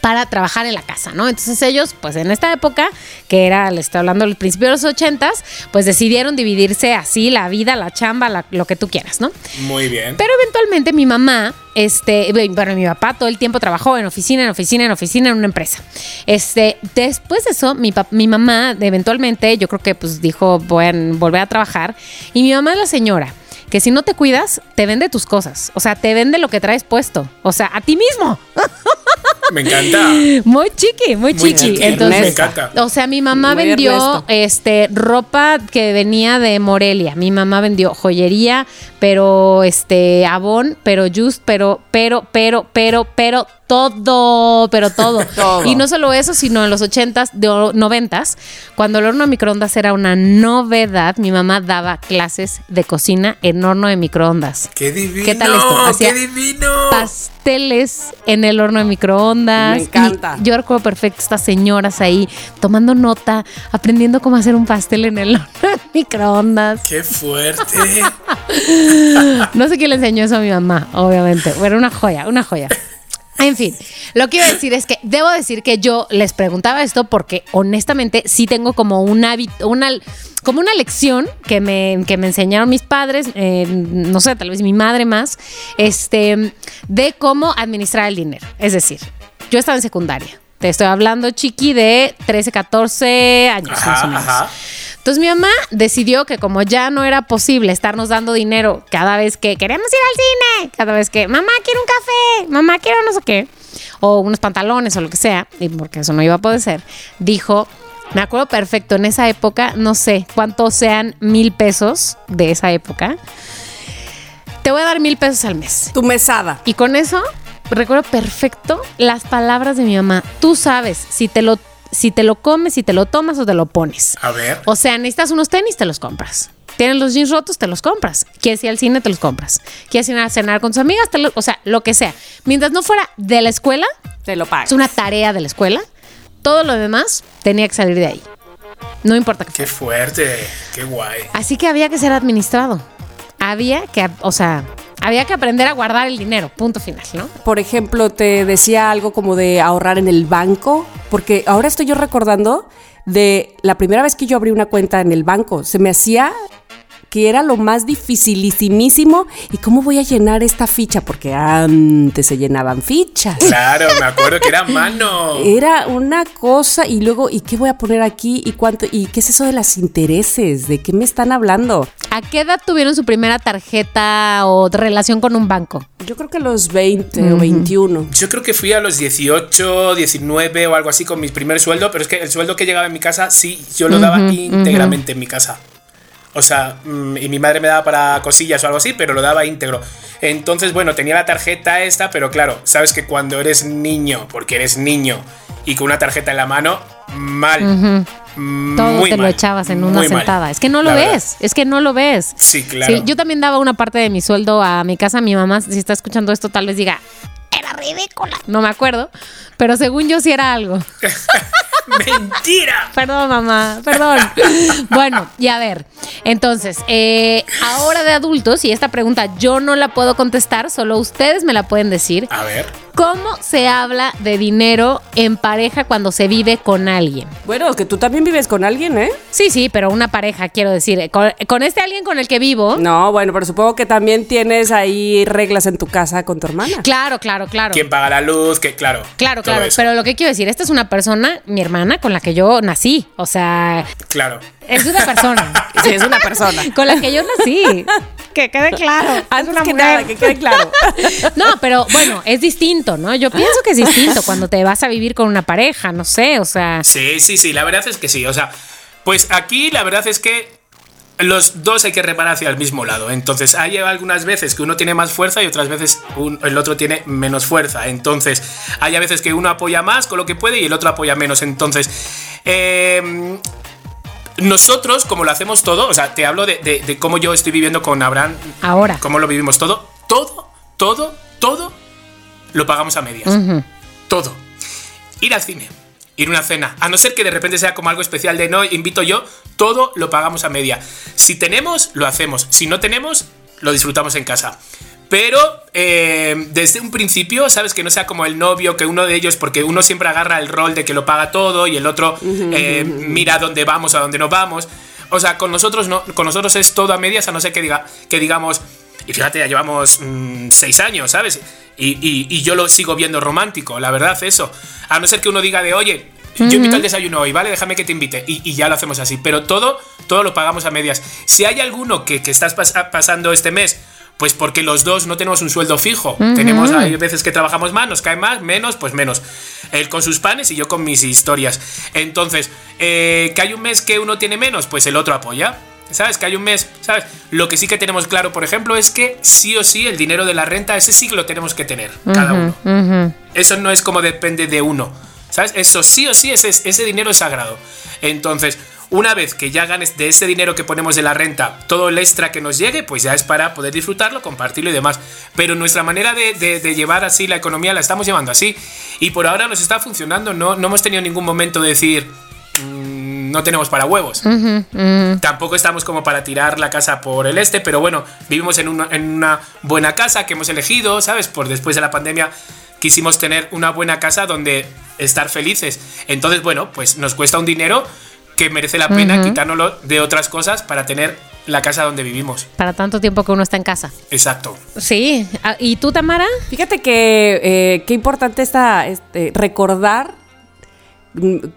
para trabajar en la casa, ¿no? Entonces ellos, pues en esta época, que era, le estoy hablando del principio de los ochentas, pues decidieron dividirse así la vida, la chamba, la- lo que tú quieras, ¿no? Muy bien. Pero eventualmente mi mamá, este, bueno, mi papá todo el tiempo trabajó en oficina, en oficina, en oficina, en una empresa. Este, después de eso, mi, mi mamá, eventualmente, yo creo que pues dijo, voy a volver a trabajar. Y mi mamá es la señora que si no te cuidas, te vende tus cosas. O sea, te vende lo que traes puesto. O sea, a ti mismo. Me encanta. Muy chiqui, muy Muy chiqui. chiqui, Entonces, me encanta. o sea, mi mamá Muy vendió Ernesto. este ropa que venía de Morelia. Mi mamá vendió joyería, pero este Avon, pero Just, pero pero pero pero pero todo, pero todo. Todo. Y no solo eso, sino en los ochentas, de o- noventas, cuando el horno de microondas era una novedad, mi mamá daba clases de cocina en horno de microondas. ¡Qué divino! ¿Qué tal esto? Hacía ¡Qué divino! pasteles en el horno de microondas. Me encanta. Y yo recuerdo perfecto estas señoras ahí tomando nota, aprendiendo cómo hacer un pastel en el horno de microondas. ¡Qué fuerte! No sé quién le enseñó eso a mi mamá, obviamente. Era una joya, una joya. En fin, lo que iba a decir es que debo decir que yo les preguntaba esto porque honestamente sí tengo como un hábito, una, como una lección que me, que me enseñaron mis padres, eh, no sé, tal vez mi madre más, este, de cómo administrar el dinero. Es decir, yo estaba en secundaria. Te estoy hablando, chiqui, de 13, 14 años más o Ajá, menos. ajá. Entonces mi mamá decidió que como ya no era posible estarnos dando dinero cada vez que queremos ir al cine, cada vez que mamá quiero un café, mamá quiero no sé qué, o unos pantalones o lo que sea, y porque eso no iba a poder ser, dijo, me acuerdo perfecto, en esa época, no sé cuántos sean mil pesos de esa época, te voy a dar mil pesos al mes. Tu mesada. Y con eso recuerdo perfecto las palabras de mi mamá. Tú sabes si te lo, si te lo comes, si te lo tomas o te lo pones. A ver. O sea, necesitas unos tenis, te los compras. Tienes los jeans rotos, te los compras. Quieres ir al cine, te los compras. Quieres ir a cenar con tus amigas, te lo- o sea, lo que sea. Mientras no fuera de la escuela, Te lo pagas. Es una tarea de la escuela. Todo lo demás tenía que salir de ahí. No importa qué Qué fuerte, qué guay. Así que había que ser administrado. Había que, o sea, había que aprender a guardar el dinero, punto final, ¿no? Por ejemplo, te decía algo como de ahorrar en el banco, porque ahora estoy yo recordando de la primera vez que yo abrí una cuenta en el banco. Se me hacía que era lo más dificilísimísimo. ¿Y cómo voy a llenar esta ficha? Porque antes se llenaban fichas. Claro, me acuerdo que era mano. Era una cosa y luego, ¿y qué voy a poner aquí? ¿Y cuánto? ¿Y qué es eso de las intereses? ¿De qué me están hablando? ¿A qué edad tuvieron su primera tarjeta o relación con un banco? Yo creo que a los 20 o 21. Yo creo que fui a los 18, 19 o algo así con mi primer sueldo, pero es que el sueldo que llegaba en mi casa, sí, yo lo daba íntegramente en mi casa. O sea, mm, y mi madre me daba para cosillas o algo así, pero lo daba íntegro. Entonces, bueno, tenía la tarjeta esta, pero claro, sabes que cuando eres niño, porque eres niño, y con una tarjeta en la mano, mal. Mm, Todo muy te lo echabas en una muy mal, sentada. Es que no lo la verdad. ves, es que no lo ves. Sí, claro. yo también daba una parte de mi sueldo a mi casa. Mi mamá, si está escuchando esto, tal vez diga, era ridícula. No me acuerdo, pero según yo sí era algo. ¡Mentira! Perdón, mamá, perdón. bueno, y a ver, entonces, eh, ahora de adultos, y esta pregunta yo no la puedo contestar, solo ustedes me la pueden decir. A ver. ¿Cómo se habla de dinero en pareja cuando se vive con alguien? Bueno, que tú también vives con alguien, ¿eh? Sí, sí, pero una pareja, quiero decir. Con, con este alguien con el que vivo. No, bueno, pero supongo que también tienes ahí reglas en tu casa con tu hermana. Claro, claro, claro. ¿Quién paga la luz? Que claro. Claro, claro. eso. Pero lo que quiero decir, esta es una persona, mi hermana, con la que yo nací. O sea, Claro. es una persona. Sí, es una persona. con la que yo nací. Que quede claro. es Antes una que mujer. nada, que quede claro. No, pero bueno, es distinto, ¿no? Yo pienso que es distinto cuando te vas a vivir con una pareja, no sé, o sea. Sí, sí, sí, la verdad es que sí. O sea, pues aquí la verdad es que los dos hay que reparar hacia el mismo lado. Entonces, hay algunas veces que uno tiene más fuerza y otras veces un- el otro tiene menos fuerza. Entonces, hay a veces que uno apoya más con lo que puede y el otro apoya menos. Entonces, eh, nosotros, como lo hacemos todo, o sea, te hablo de, de- de cómo yo estoy viviendo con Abraham, Ahora. cómo lo vivimos todo, todo, todo, todo, lo pagamos a medias. Todo. Ir al cine, ir a una cena, a no ser que de repente sea como algo especial de no, invito yo, todo lo pagamos a media. Si tenemos, lo hacemos. Si no tenemos, lo disfrutamos en casa. Pero eh, desde un principio, ¿sabes? Que no sea como el novio, que uno de ellos, porque uno siempre agarra el rol de que lo paga todo y el otro eh, mira dónde vamos, a dónde no vamos. O sea, con nosotros no, con nosotros es todo a medias, a no ser que diga, que digamos, y fíjate, ya llevamos mm, seis años, ¿sabes? Y, y- y yo lo sigo viendo romántico, la verdad, eso. A no ser que uno diga de, oye, yo invito al desayuno hoy, ¿vale? Déjame que te invite. Y, y ya lo hacemos así. Pero todo, todo lo pagamos a medias. Si hay alguno que, que estás pas- pasando este mes, pues porque los dos no tenemos un sueldo fijo. Tenemos, hay veces que trabajamos más, nos cae más, menos, pues menos. Él con sus panes y yo con mis historias. Entonces, eh, que hay un mes que uno tiene menos, pues el otro apoya. ¿Sabes? Que hay un mes, ¿sabes? Lo que sí que tenemos claro, por ejemplo, es que sí o sí el dinero de la renta, ese sí que lo tenemos que tener, cada uno. Eso no es como depende de uno. ¿Sabes? Eso sí o sí, ese, ese dinero es sagrado. Entonces, una vez que ya ganes de ese dinero que ponemos de la renta todo el extra que nos llegue, pues ya es para poder disfrutarlo, compartirlo y demás. Pero nuestra manera de, de- de llevar así la economía la estamos llevando así. Y por ahora nos está funcionando. No, no hemos tenido ningún momento de decir, "Mm, no tenemos para huevos. Tampoco estamos como para tirar la casa por el este, pero bueno, vivimos en una, en una buena casa que hemos elegido, ¿sabes? Por después de la pandemia quisimos tener una buena casa donde estar felices. Entonces, bueno, pues nos cuesta un dinero que merece la pena quitárnoslo de otras cosas para tener la casa donde vivimos. Para tanto tiempo que uno está en casa. Exacto. Sí. Ah, ¿Y tú, Tamara? Fíjate que eh, qué importante está este, recordar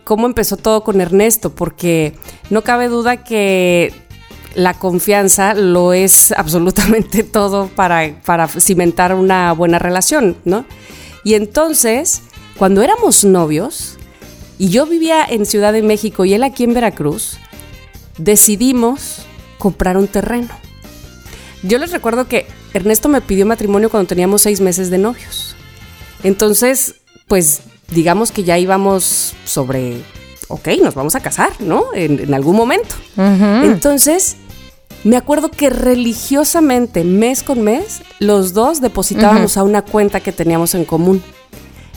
cómo empezó todo con Ernesto, porque no cabe duda que la confianza lo es absolutamente todo para, para cimentar una buena relación, ¿no? Y entonces, cuando éramos novios, y yo vivía en Ciudad de México y él aquí en Veracruz, decidimos comprar un terreno. Yo les recuerdo que Ernesto me pidió matrimonio cuando teníamos seis meses de novios. Entonces, pues digamos que ya íbamos sobre, ok, nos vamos a casar, ¿no? En, en algún momento. Entonces, me acuerdo que religiosamente, mes con mes, los dos depositábamos a una cuenta que teníamos en común.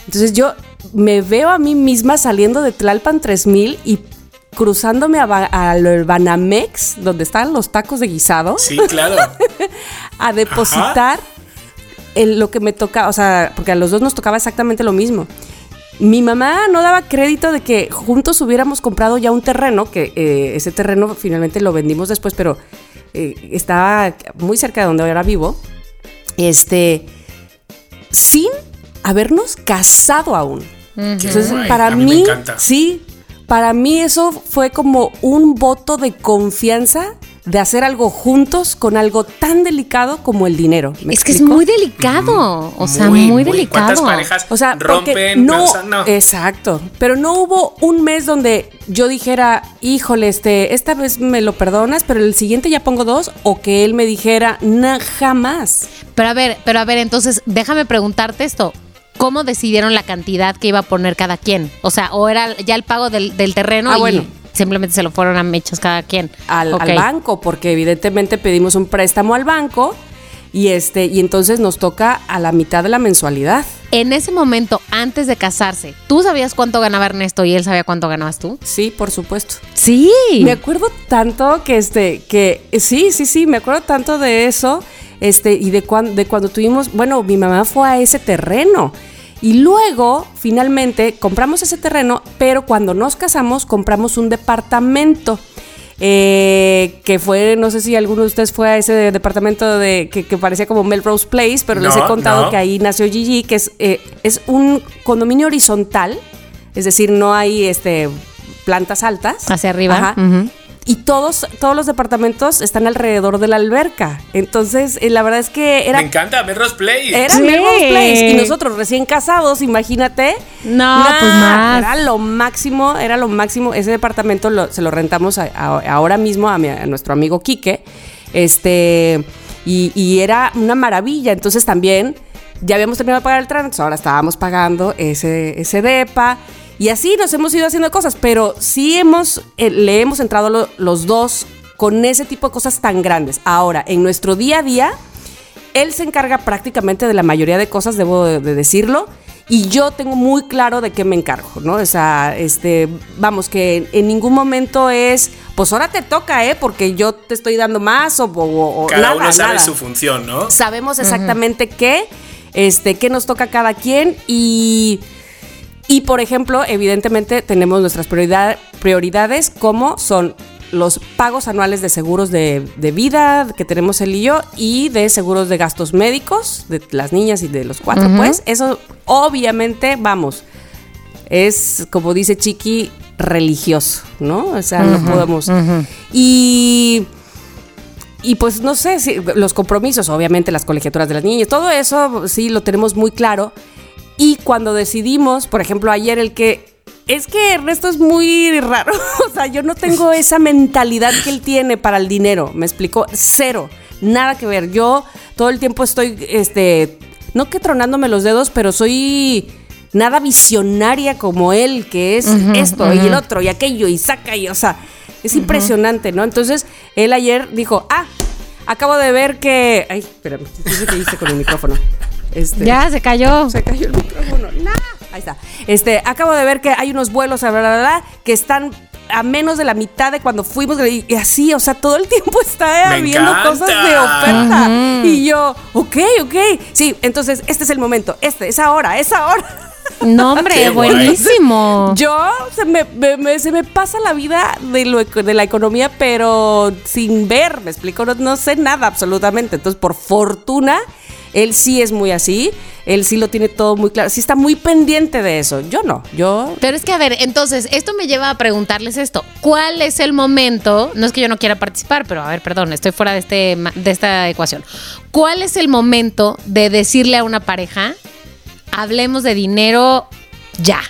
Entonces yo me veo a mí misma saliendo de Tlalpan 3000 y cruzándome a al Banamex, donde están los tacos de guisado, Sí, claro. a depositar en lo que me toca, o sea, porque a los dos nos tocaba exactamente lo mismo. Mi mamá no daba crédito de que juntos hubiéramos comprado ya un terreno, que eh, ese terreno finalmente lo vendimos después, pero eh, estaba muy cerca de donde ahora vivo. Este, sin habernos casado aún. Entonces, para mí mí, sí, para mí eso fue como un voto de confianza de hacer algo juntos con algo tan delicado como el dinero. ¿Me Es que es muy delicado. O sea, muy, delicado. ¿Cuántas parejas O sea, rompen? no, o sea, no. exacto, pero no hubo un mes donde yo dijera, híjole, este, esta vez me lo perdonas, pero el siguiente ya pongo dos, o que él me dijera, no, jamás. Pero a ver, pero a ver, entonces déjame preguntarte esto. ¿Cómo decidieron la cantidad que iba a poner cada quien? O sea, o era ya el pago del, del terreno Ah, y bueno. Simplemente se lo fueron a mechas cada quien. Al, banco, porque evidentemente pedimos un préstamo al banco y este, y entonces nos toca a la mitad de la mensualidad. En ese momento, antes de casarse, ¿tú sabías cuánto ganaba Ernesto y él sabía cuánto ganabas tú? Sí, por supuesto. Sí. Me acuerdo tanto que este, que sí, sí, sí, me acuerdo tanto de eso, este, y de cuando, de cuando tuvimos, bueno, mi mamá fue a ese terreno. Y luego, finalmente, compramos ese terreno, pero cuando nos casamos, compramos un departamento. eh, que fue, no sé si alguno de ustedes fue a ese de- departamento de que, que parecía como Melrose Place, pero les he contado no. que ahí nació Gigi, que es, eh, es un condominio horizontal, es decir, no hay este plantas altas. Hacia arriba. Ajá. Y todos, todos los departamentos están alrededor de la alberca. Entonces, eh, la verdad es que era, Me encanta Melrose Play. era Sí. Melrose Place. Y nosotros recién casados, imagínate. No, pues más. Era lo máximo, era lo máximo. Ese departamento lo- se lo rentamos a- a- ahora mismo a, mi- a nuestro amigo Quique. Este, y, y era una maravilla. Entonces también ya habíamos terminado de pagar el tránsito, ahora estábamos pagando ese, ese DEPA. Y así nos hemos ido haciendo cosas, pero sí hemos, eh, le hemos entrado lo- los dos con ese tipo de cosas tan grandes. Ahora, en nuestro día a día, él se encarga prácticamente de la mayoría de cosas, debo de, de decirlo. Y yo tengo muy claro de qué me encargo, ¿no? O sea, este, vamos, que en, ningún momento es, pues ahora te toca, ¿eh? Porque yo te estoy dando más o, o- o Cada nada, uno sabe nada. su función, ¿no? Sabemos exactamente qué, este, qué nos toca a cada quien y, y por ejemplo, evidentemente tenemos nuestras prioridad- prioridades como son los pagos anuales de seguros de, de vida que tenemos él y yo y de seguros de gastos médicos de las niñas y de los cuatro, pues eso obviamente, vamos, es como dice Chiqui, religioso, ¿no? O sea, no podemos... Y... Y pues no sé, si, los compromisos, obviamente las colegiaturas de las niñas, todo eso sí lo tenemos muy claro. Y cuando decidimos, por ejemplo, ayer el que... Es que Ernesto es muy raro. O sea, yo no tengo esa mentalidad que él tiene para el dinero. Me explicó. Cero. Nada que ver. Yo todo el tiempo estoy, este, no que tronándome los dedos, pero soy nada visionaria como él, que es esto y el otro y aquello y saca y, o sea, es impresionante, ¿no? Entonces, él ayer dijo, ah, acabo de ver que... Ay, espérame, qué hice con el micrófono. Este, Ya, se cayó. se cayó el micrófono. ¡No! Ahí está. Este, acabo de ver que hay unos vuelos bla, bla, bla, bla, que están a menos de la mitad de cuando fuimos y y así, o sea, todo el tiempo está habiendo encanta. cosas de oferta. Y yo, ok, ok. Sí, entonces este es el momento, este, es ahora, es ahora. No, hombre, Qué guay. buenísimo. Yo se me, me- me- se me pasa la vida de, lo, de la economía, pero sin ver, me explico, no, no sé nada absolutamente. Entonces, por fortuna, él sí es muy así, él sí lo tiene todo muy claro, sí está muy pendiente de eso. Yo no, yo Pero es que, a ver, entonces, esto me lleva a preguntarles esto. ¿Cuál es el momento? No es que yo no quiera participar, pero a ver, perdón, estoy fuera de, este, de esta ecuación. ¿Cuál es el momento de decirle a una pareja, hablemos de dinero ya?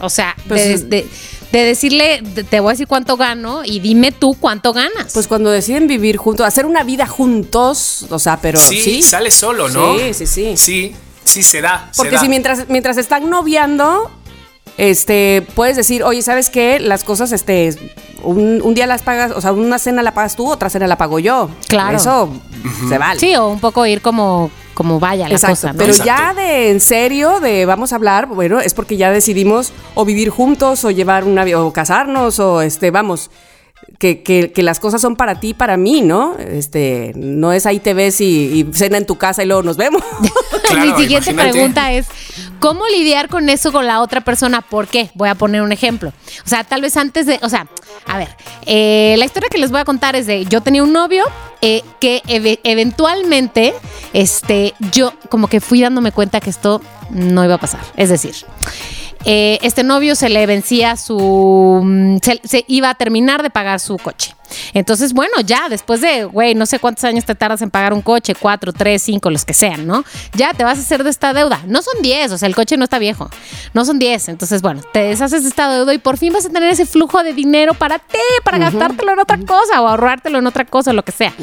O sea, Pues, de- de decirle, de- te voy a decir cuánto gano y dime tú cuánto ganas. Pues cuando deciden vivir juntos, hacer una vida juntos, o sea, pero sí, sí. sale solo, ¿no? Sí, sí, sí. Sí, sí se da. se Porque da. si mientras, mientras están noviando, este, puedes decir, oye, ¿sabes qué? Las cosas, este, un, un día las pagas, o sea, una cena la pagas tú, otra cena la pago yo. Claro. Eso se vale. Sí, o un poco ir como como vaya la Exacto, cosa, ¿no? pero Exacto. ya de en serio, de vamos a hablar, bueno, es porque ya decidimos o vivir juntos o llevar una vi- o casarnos o este, vamos, que, que- que las cosas son para ti y para mí, ¿no? Este, no es ahí te ves y, y cena en tu casa y luego nos vemos. Claro, Mi siguiente imagínate. pregunta es, ¿cómo lidiar con eso con la otra persona? ¿Por qué? Voy a poner un ejemplo. O sea, tal vez antes de, o sea, a ver, eh, la historia que les voy a contar es de, yo tenía un novio eh, que eve- eventualmente, este, yo como que fui dándome cuenta que esto no iba a pasar. Es decir, eh, este novio se le vencía su. mm, Se, se iba a terminar de pagar su coche. Entonces, bueno, ya después de, güey, no sé cuántos años te tardas en pagar un coche, cuatro, tres, cinco, los que sean, ¿no? Ya te vas a hacer de esta deuda. No son diez, o sea, el coche no está viejo. No son diez. Entonces, bueno, te deshaces de esta deuda y por fin vas a tener ese flujo de dinero para ti, para gastártelo en otra cosa o ahorrártelo en otra cosa, lo que sea.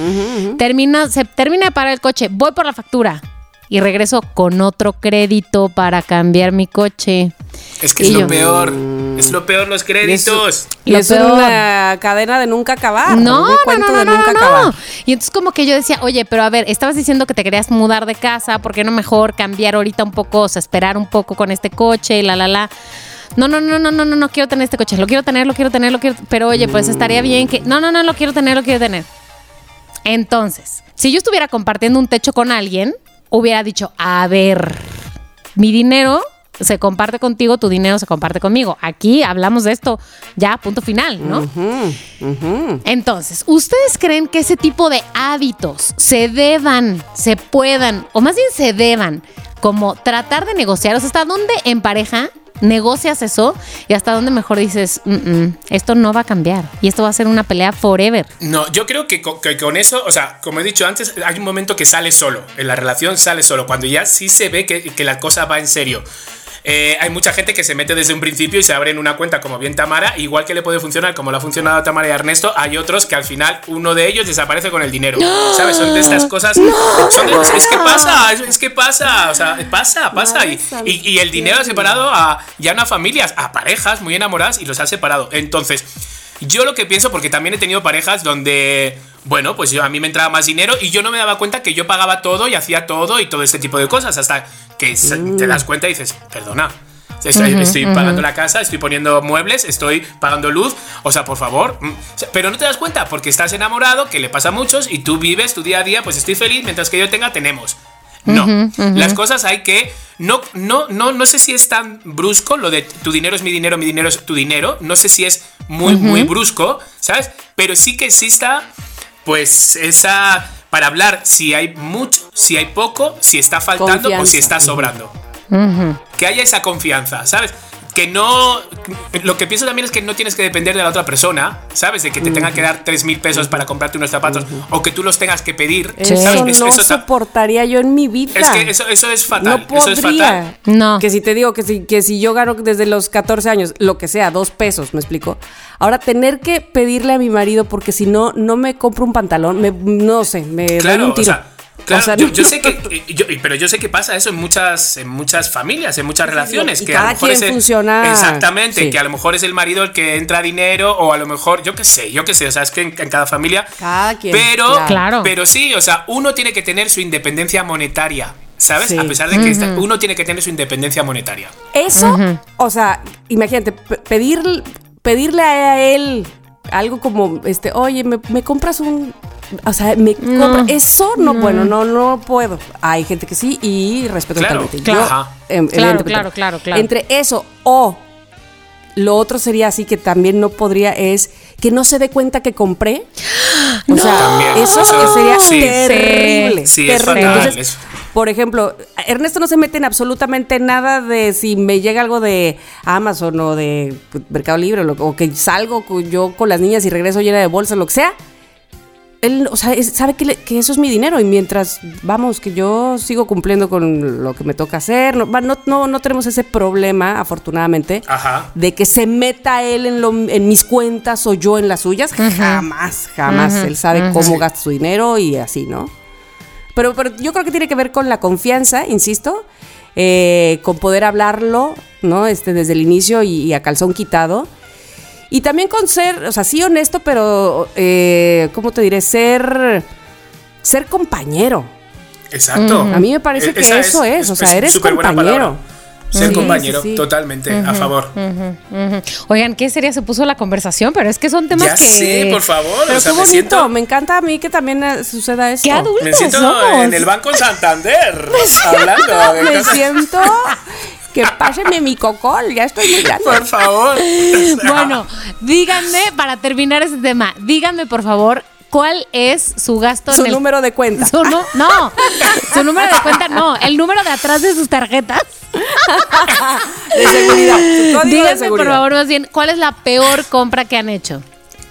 Termina, se termina de pagar el coche, voy por la factura. Y regreso con otro crédito para cambiar mi coche. Es que Y es lo peor. Es lo peor los créditos. Y Lo es peor. una cadena de nunca acabar. No, no, cuento no, de no, no, nunca no. acabar. Y entonces como que yo decía, oye, pero a ver, estabas diciendo que te querías mudar de casa, ¿por qué no mejor cambiar ahorita un poco, o sea, esperar un poco con este coche y la, la, la? No, no, no, no, no, no, no quiero tener este coche, lo quiero tener, lo quiero tener, lo quiero, pero oye, pues estaría bien que, no, no, no, lo quiero tener, lo quiero tener. Entonces, si yo estuviera compartiendo un techo con alguien, hubiera dicho, a ver, mi dinero se comparte contigo, tu dinero se comparte conmigo. Aquí hablamos de esto ya, punto final, ¿no? Entonces, ¿ustedes creen que ese tipo de hábitos se deban, se puedan, o más bien se deban, como tratar de negociar? O sea, ¿hasta dónde en pareja negocias eso y hasta dónde mejor dices, "Mm, mm, esto no va a cambiar y esto va a ser una pelea forever? No, yo creo que con, que con eso, o sea, como he dicho antes, hay un momento que sale solo. En la relación sale solo. Cuando ya sí se ve que, que la cosa va en serio. Eh, hay mucha gente que se mete desde un principio y se abre en una cuenta como bien Tamara, igual que le puede funcionar como le ha funcionado a Tamara y a Ernesto, hay otros que al final uno de ellos desaparece con el dinero. ¿Sabes? Son de estas cosas. son de- es que pasa, es, es que pasa, o sea, pasa, pasa. Y, y- y el dinero ha separado a ya no a familias, a parejas muy enamoradas y los ha separado. Entonces, yo lo que pienso, porque también he tenido parejas donde, bueno, pues yo, a mí me entraba más dinero y yo no me daba cuenta que yo pagaba todo y hacía todo y todo ese tipo de cosas, hasta que te das cuenta y dices, perdona. Estoy, estoy pagando la casa, estoy poniendo muebles, estoy pagando luz. O sea, por favor. mm, Pero no te das cuenta porque estás enamorado, que le pasa a muchos, y tú vives tu día a día, pues estoy feliz, mientras que yo tenga, tenemos. No, las cosas hay que. No, no, no, no sé si es tan brusco lo de tu dinero es mi dinero, mi dinero es tu dinero. No sé si es muy, muy brusco, ¿sabes? Pero sí que exista, pues, esa. Para hablar si hay mucho, si hay poco, si está faltando o si está sobrando. Que haya esa confianza, ¿sabes? Que no. Lo que pienso también es que no tienes que depender de la otra persona, ¿sabes? De que te tenga que dar 3 mil pesos para comprarte unos zapatos o que tú los tengas que pedir. Eso ¿sabes? no Eso- eso está- soportaría yo en mi vida. es que eso, eso es fatal. no eso es fatal. podría. No. Que si te digo que si, que si yo gano desde los 14 años, lo que sea, dos pesos, me explico. Ahora, tener que pedirle a mi marido porque si no, no me compro un pantalón, me, no sé, me doy Claro, un o tiro. sea, claro, O sea, yo, yo sé que, eh, yo- pero yo sé que pasa eso en muchas, en muchas familias, en muchas relaciones. y que cada a lo mejor quien es el- funciona- Exactamente, sí. que a lo mejor es el marido el que entra dinero, o a lo mejor, yo qué sé, yo qué sé, o sea, es que en, en cada familia. Cada quien, Pero, claro. Pero sí, o sea, uno tiene que tener su independencia monetaria. ¿Sabes? Sí. A pesar de que uno tiene que tener su independencia monetaria. Eso, o sea, imagínate, pe- pedir, pedirle a él algo como, este, oye, me, me compras un... O sea, me compra- Eso no, bueno, no, no puedo. Hay gente que sí y respeto Claro, totalmente. claro. Yo, em, Claro, claro, claro, claro. Entre eso o lo otro sería así que también no podría es que no se dé cuenta que compré. O sea, También, eso, eso- sería sí. terrible. Sí, es terrible. fatal, Entonces, es- por ejemplo, Ernesto no se mete en absolutamente nada de si me llega algo de Amazon o de Mercado Libre o, lo- o que salgo yo con las niñas y regreso llena de bolsas, lo que sea. Él, o sea, es- sabe que, le- que eso es mi dinero y mientras, vamos, que yo sigo cumpliendo con lo que me toca hacer, no, va, no, no, no tenemos ese problema, afortunadamente, Ajá. de que se meta él en, lo- en mis cuentas o yo en las suyas. Jamás, jamás. Él sabe cómo gasta su dinero y así, ¿no? Pero, pero yo creo que tiene que ver con la confianza, insisto, eh, con poder hablarlo, ¿no? Este, desde el inicio y, y a calzón quitado. Y también con ser, o sea, sí honesto, pero, eh, ¿cómo te diré? Ser, ser compañero. Exacto. A mí me parece que Esa eso es, o sea, eres compañero. Ser Sí, compañero, sí, sí. totalmente, a favor. Oigan, qué seria se puso la conversación, pero es que son temas Ya que. sé, por favor. Pero o sea, qué me siento, me encanta a mí que también eh, suceda esto. Qué adultos me siento somos. en el Banco Santander hablando de Me siento que páseme mi cocol, ya estoy muy grande. Por favor. Bueno, díganme, para terminar ese tema, díganme por favor, ¿cuál es su gasto Su en el número de cuenta. Su nu- no, su número de cuenta no, el número de atrás de sus tarjetas. De seguridad. código de Díganme por favor más bien, ¿cuál es la peor compra que han hecho?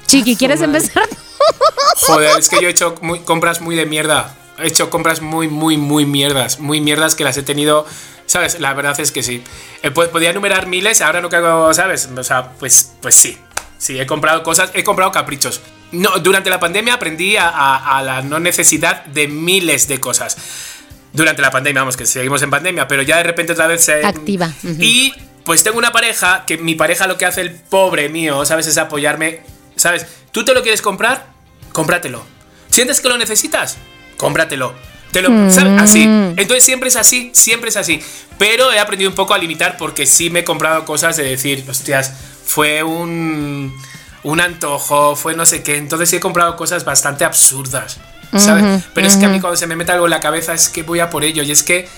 Chiqui, ¿quieres empezar? Joder, es que yo he hecho muy- compras muy de mierda. He hecho compras muy, muy, muy mierdas. Muy mierdas que las he tenido. ¿Sabes? La verdad es que sí. Eh, po- podía enumerar miles, ahora no caigo, ¿sabes? O sea, pues, pues sí. Sí, he comprado cosas, he comprado caprichos. No, durante la pandemia aprendí a, a- a la no necesidad de miles de cosas. Durante la pandemia, vamos, que seguimos en pandemia, pero ya de repente otra vez se. Activa. Ujú. Y pues tengo una pareja que mi pareja lo que hace el pobre mío, ¿sabes? Es apoyarme. ¿Sabes? ¿Tú te lo quieres comprar? Cómpratelo. ¿Sientes que lo necesitas? Cómpratelo. Te lo, ¿sabes? Así. Entonces siempre es así, siempre es así. Pero he aprendido un poco a limitar porque sí me he comprado cosas de decir, hostias, fue un, un antojo, fue no sé qué. Entonces sí he comprado cosas bastante absurdas. ¿Sabes? Pero es que a mí cuando se me mete algo en la cabeza es que voy a por ello. Y es que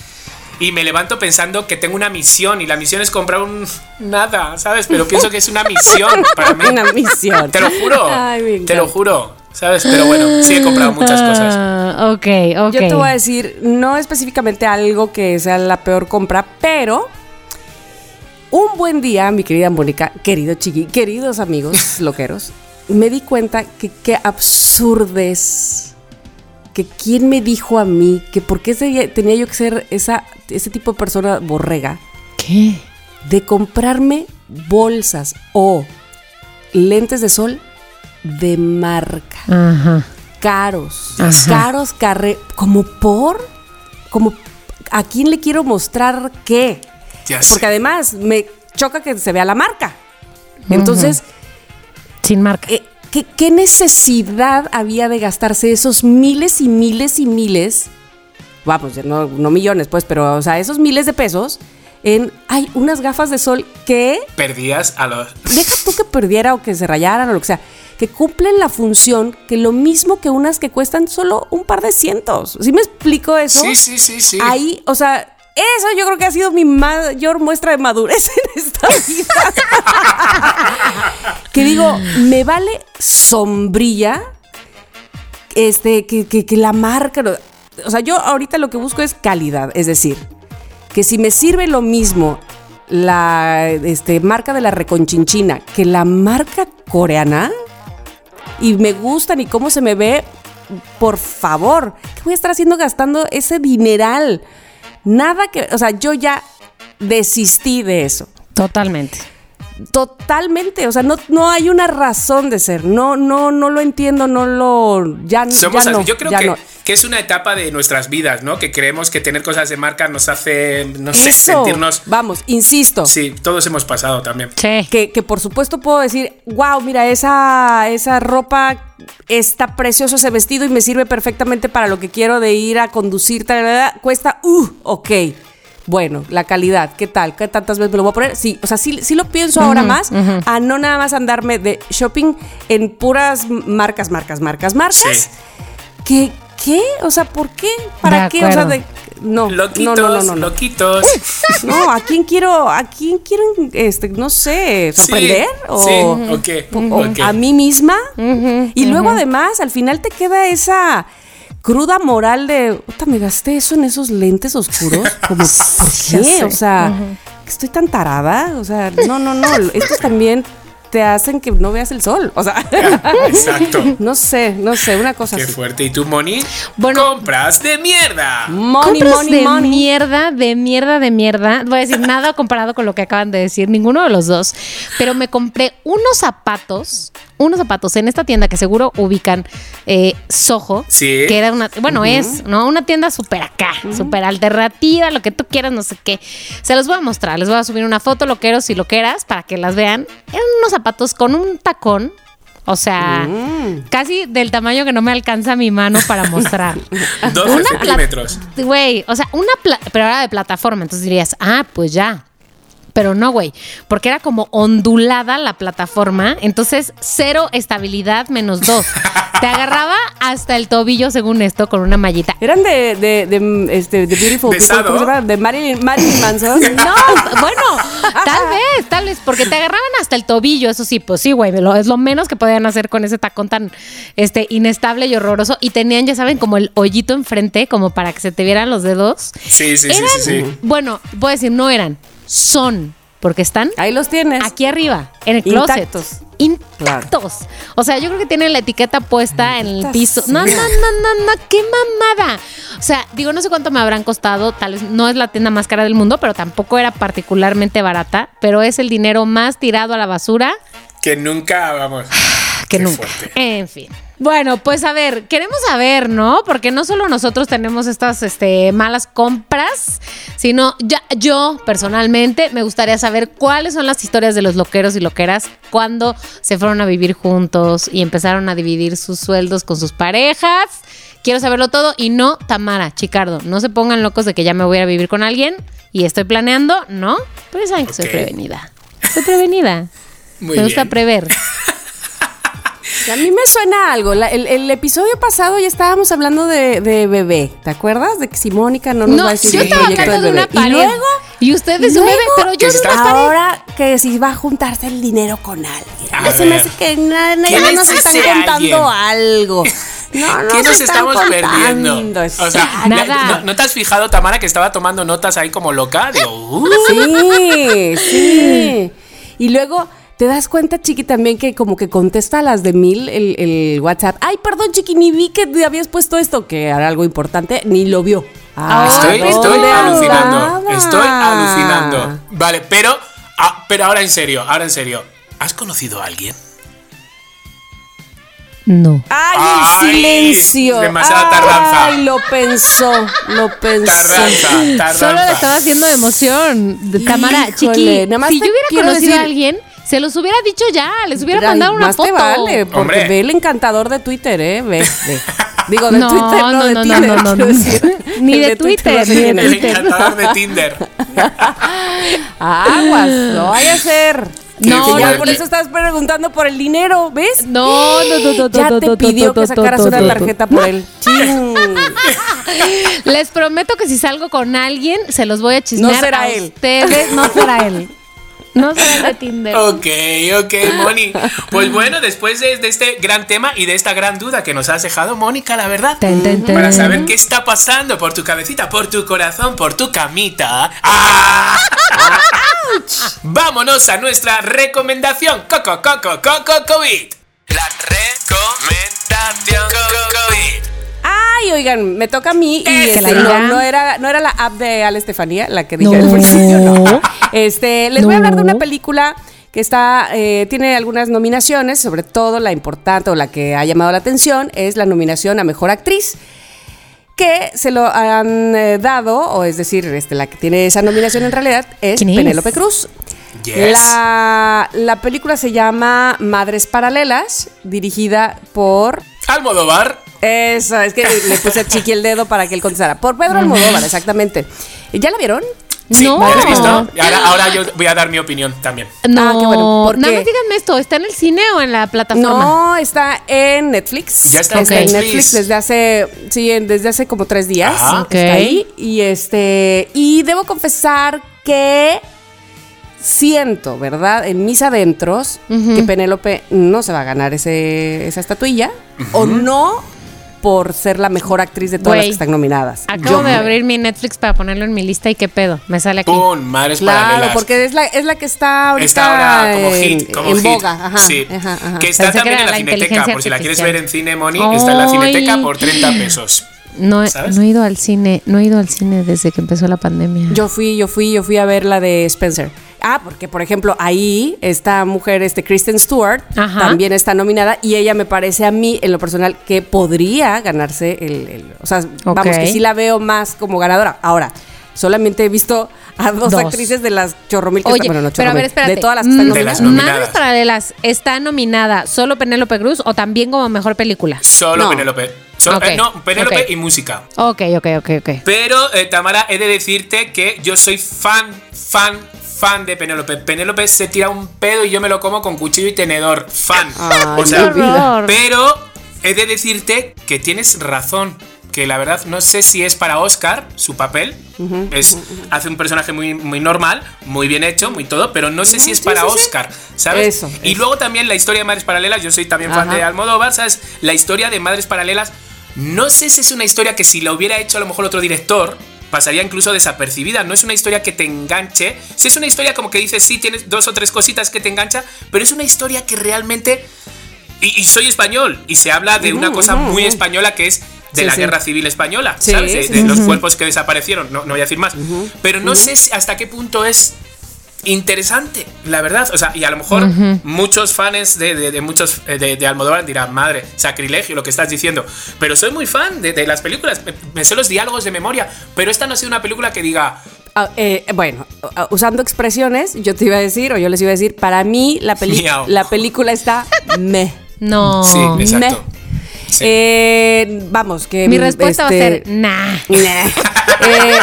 y me levanto pensando que tengo una misión y la misión es comprar un nada, ¿sabes? Pero pienso que es una misión para mí. Una misión. Te lo juro. Ay, te lo juro, ¿sabes? Pero bueno, sí he comprado muchas cosas. Ah, ok, ok. Yo te voy a decir, no específicamente algo que sea la peor compra, pero un buen día, mi querida Mónica, querido Chiqui, queridos amigos loqueros, me di cuenta que qué absurdes. Que quién me dijo a mí que por qué tenía yo que ser esa, ese tipo de persona borrega ¿Qué? de comprarme bolsas o lentes de sol de marca Ajá. caros, Ajá. caros, carre, como por, como a quién le quiero mostrar qué, Ya sé. porque además me choca que se vea la marca. Entonces, Sin marca. eh, ¿qué, qué necesidad había de gastarse esos miles y miles y miles, vamos, ya no, no millones, pues, pero, o sea, esos miles de pesos en, hay unas gafas de sol que Perdías a los. deja tú que perdiera o que se rayaran o lo que sea, que cumplen la función que lo mismo que unas que cuestan solo un par de cientos. ¿Sí me explico eso? Sí, sí, sí, sí. Ahí, o sea, eso yo creo que ha sido mi mayor muestra de madurez en esta vida. que digo, me vale sombrilla este, que, que- que la marca. O sea, yo ahorita lo que busco es calidad. Es decir, que si me sirve lo mismo la este, marca de la reconchinchina que la marca coreana y me gustan y cómo se me ve, por favor, ¿qué voy a estar haciendo gastando ese dineral? Nada que, o sea, yo ya desistí de eso. Totalmente. Totalmente, o sea, no, no hay una razón de ser. No, no, no lo entiendo, no lo. Ya, Somos ya no, Yo creo ya que, no. que es una etapa de nuestras vidas, ¿no? Que creemos que tener cosas de marca nos hace, no sé, Eso, sentirnos. Vamos, insisto. Sí, todos hemos pasado también. Sí. Que, que por supuesto puedo decir, wow, mira, esa, esa ropa está precioso ese vestido y me sirve perfectamente para lo que quiero de ir a conducir, tal, tal, tal, cuesta, uh, ok. Bueno, la calidad, ¿qué tal? ¿Qué tantas veces me lo voy a poner? Sí, o sea, sí, sí lo pienso ahora más a no nada más andarme de shopping en puras marcas, marcas, marcas, marcas. Sí. ¿Qué? ¿Qué? O sea, ¿por qué? ¿Para De qué? O sea, de, no, Loquitos, no, no, no, no, loquitos. No, ¿a quién quiero, a quién quiero, este, no sé, Sí, sorprender? o, sí, o a mí misma. y luego además, al final te queda esa cruda moral de, puta, me gasté eso en esos lentes oscuros. Como, ¿por qué? O sea, que estoy tan tarada. O sea, no, no, no. Estos también te hacen que no veas el sol. O sea, Exacto. no sé, no sé, una cosa Qué así. fuerte. ¿Y tú, Moni? Bueno. Compras de mierda. Money, Compras money, de money. mierda, de mierda, de mierda. Voy a decir nada comparado con lo que acaban de decir, ninguno de los dos. Pero me compré unos zapatos, unos zapatos en esta tienda que seguro ubican eh, Soho. Sí. Que era una, bueno, es, ¿no? Una tienda súper acá, súper alternativa, lo que tú quieras, no sé qué. Se los voy a mostrar, les voy a subir una foto, loqueros y loqueras, para que las vean. Eran unos zapatos con un tacón O sea, casi del tamaño que no me alcanza mi mano para mostrar. 12 Una pla- centímetros. Güey, o sea, una pero era de plataforma, entonces dirías, ah, pues ya. Pero no, güey, porque era como ondulada la plataforma, entonces cero estabilidad menos dos. Te agarraba hasta el tobillo, según esto, con una mallita. Eran de, de, de, este, de Beautiful ¿De People, ¿cómo se Sado? llama? De Marilyn, Marilyn Manson. No, bueno, tal vez, tal vez, porque te agarraban hasta el tobillo, eso sí, pues sí, güey, es lo menos que podían hacer con ese tacón tan este, inestable y horroroso. Y tenían, ya saben, como el hoyito enfrente, como para que se te vieran los dedos. Sí, sí, sí, sí, sí. bueno, voy a decir, no eran, son, porque están Ahí los tienes. aquí arriba, en el closet. Intactos. Intactos. O sea, yo creo que tienen la etiqueta puesta en el piso. No, no, no, no, no, qué mamada. O sea, digo, no sé cuánto me habrán costado. Tal vez no es la tienda más cara del mundo, pero tampoco era particularmente barata. Pero es el dinero más tirado a la basura Que nunca, vamos. que Qué nunca. fuerte. En fin. Bueno, pues a ver, queremos saber, ¿no? Porque no solo nosotros tenemos estas este, malas compras, sino ya, yo personalmente me gustaría saber cuáles son las historias de los loqueros y loqueras cuando se fueron a vivir juntos y empezaron a dividir sus sueldos con sus parejas. Quiero saberlo todo y no, Tamara, Chicardo, no se pongan locos de que ya me voy a ir a vivir con alguien y estoy planeando, ¿no? Pero saben que soy prevenida. Soy prevenida. Muy me gusta bien. prever. A mí me suena algo. La- el, el episodio pasado ya estábamos hablando de, de bebé. ¿Te acuerdas? De que si Mónica no nos va a No, decir yo el estaba proyecto de una bebé. pared. Y luego, Y ustedes un luego, bebé, pero yo de una pared. ahora que si va a juntarse el dinero con alguien. A se me ver. hace que na- na- ¿Quién ya es nos están contando alguien? algo. No, no ¿Qué nos estamos contando. perdiendo? O sea, Nada. ¿no, no te has fijado, Tamara, que estaba tomando notas ahí como loca? Digo, uh, Sí, sí. Y luego te das cuenta, Chiqui, también que como que contesta a las de mil el, el WhatsApp. Ay, perdón, Chiqui, ni vi que te habías puesto esto, que era algo importante, ni lo vio. Ah, estoy, ¿dónde estoy alucinando. Estoy alucinando. Vale, pero, ah, pero ahora en serio, ahora en serio. ¿Has conocido a alguien? No. Ay, Ay, el silencio. demasiada tardanza. Ay, lo pensó, lo pensó. Tardanza, tardanza. Solo le estaba haciendo de emoción. Híjole, chiqui. nada más Si yo hubiera conocido a alguien, se los hubiera dicho ya. Les hubiera Ay, mandado una más foto. te vale, porque Hombre. ve el encantador de Twitter, ¿eh? Ve, ve. Digo, de No, Twitter, no, no, de no, Tinder, no, no, decir. Ni de Twitter, ni de. El Twitter. encantador de Tinder. Aguas, no vaya a ser. No, ya por eso estás preguntando por el dinero, ¿ves? No, no, no, no, Ya no, te pidió no, que sacaras no, una tarjeta por él. Les prometo que si salgo con alguien, se los voy a chismear No será a él. ustedes. No será él. No será el de Tinder. Ok, ok, Moni. Pues bueno, después de, de este gran tema y de esta gran duda que nos has dejado, Mónica, la verdad, Ten, ten, ten. para saber qué está pasando por tu cabecita, por tu corazón, por tu camita. ¡Ah! Vámonos a nuestra recomendación. Coco, coco, coco, COVID. La recomendación COVID. Ay, oigan, me toca a mí y este, no, era, no era la app de Ale Estefanía la que dije No. al principio, no. Este, les voy a hablar de una película que está, eh, tiene algunas nominaciones, sobre todo la importante o la que ha llamado la atención es la nominación a Mejor Actriz que se lo han eh, dado, o es decir, este, la que tiene esa nominación en realidad es. Penélope Cruz. Yes. La, la película se llama Madres Paralelas, dirigida por Almodóvar. Eso, es que le puse a Chiqui el dedo para que él contestara. Por Pedro Almodóvar, exactamente. ¿Ya la vieron? Sí, No. ¿la has visto? Ahora, ahora yo voy a dar mi opinión también. No, Ah, qué bueno, ¿por nada qué? más díganme esto, ¿está en el cine o en la plataforma? No, está en Netflix. Ya está en en Netflix. Desde hace, sí, desde hace como tres días. Ajá. Ok. Está ahí. Y este, y debo confesar que siento, ¿verdad? En mis adentros, que Penélope no se va a ganar ese, esa estatuilla. O no por ser la mejor actriz de todas las que están nominadas. Acabo Yo de abrir mi Netflix para ponerlo en mi lista y qué pedo, me sale aquí. ¡Pum! Madres Claro, paralelas. porque es la, es la que está ahorita Está ahora como en, hit, como en hit. boga. Ajá, sí. ajá, ajá. Que está Pensé también en la, la cineteca, por si la quieres ver en cine, Moni, está en la cineteca por 30 pesos. No, he- ¿Sabes? no he ido al cine, no he ido al cine desde que empezó la pandemia. Yo fui, yo fui, yo fui a ver la de Spencer. Ah, porque por ejemplo ahí esta mujer, este Kristen Stewart, Ajá. también está nominada y ella me parece a mí en lo personal que podría ganarse el, el- o sea, vamos que sí la veo más como ganadora. Ahora, solamente he visto a dos, Dos. actrices de las chorromil que Oye, están- bueno, no pero a ver, espérate. de todas las que están Mm, De nominadas. Madres Paralelas está nominada solo Penélope Cruz o también como mejor película. Solo No. Penélope. So- eh, no, Penélope ok. y música. Ok, ok, ok, ok. Pero, eh, Tamara, he de decirte que yo soy fan, fan, fan de Penélope. Penélope se tira un pedo y yo me lo como con cuchillo y tenedor. Fan. Ay, o sea, pero he de decirte que tienes razón. Que la verdad no sé si es para Oscar su papel. es, hace un personaje muy, muy normal, muy bien hecho, muy todo, pero no sé si es sí, para sí, sí. Oscar, ¿sabes? Eso, y eso. luego también la historia de Madres Paralelas, yo soy también fan de Almodóvar, ¿sabes? La historia de Madres Paralelas, no sé si es una historia que si la hubiera hecho a lo mejor otro director, pasaría incluso desapercibida. No es una historia que te enganche. Si es una historia como que dices, sí, tienes dos o tres cositas que te engancha, pero es una historia que realmente... Y, y soy español, y se habla de una cosa muy española que es de Sí, la sí. guerra civil española, Sí, ¿sabes? De, los cuerpos que desaparecieron, no, no voy a decir más. Pero no sé hasta qué punto es interesante, la verdad. O sea, y a lo mejor muchos fans de, de- de muchos eh, de, de Almodóvar dirán, madre, sacrilegio lo que estás diciendo. Pero soy muy fan de, de las películas, me, me sé los diálogos de memoria, pero esta no ha sido una película que diga, Ah, eh, bueno, ah, usando expresiones, yo te iba a decir, o yo les iba a decir, para mí la, peli- Miau. la película está me. No. sí, exacto. Sí. Eh, vamos, que. Mi respuesta va a este, ser nah. Nah. Eh,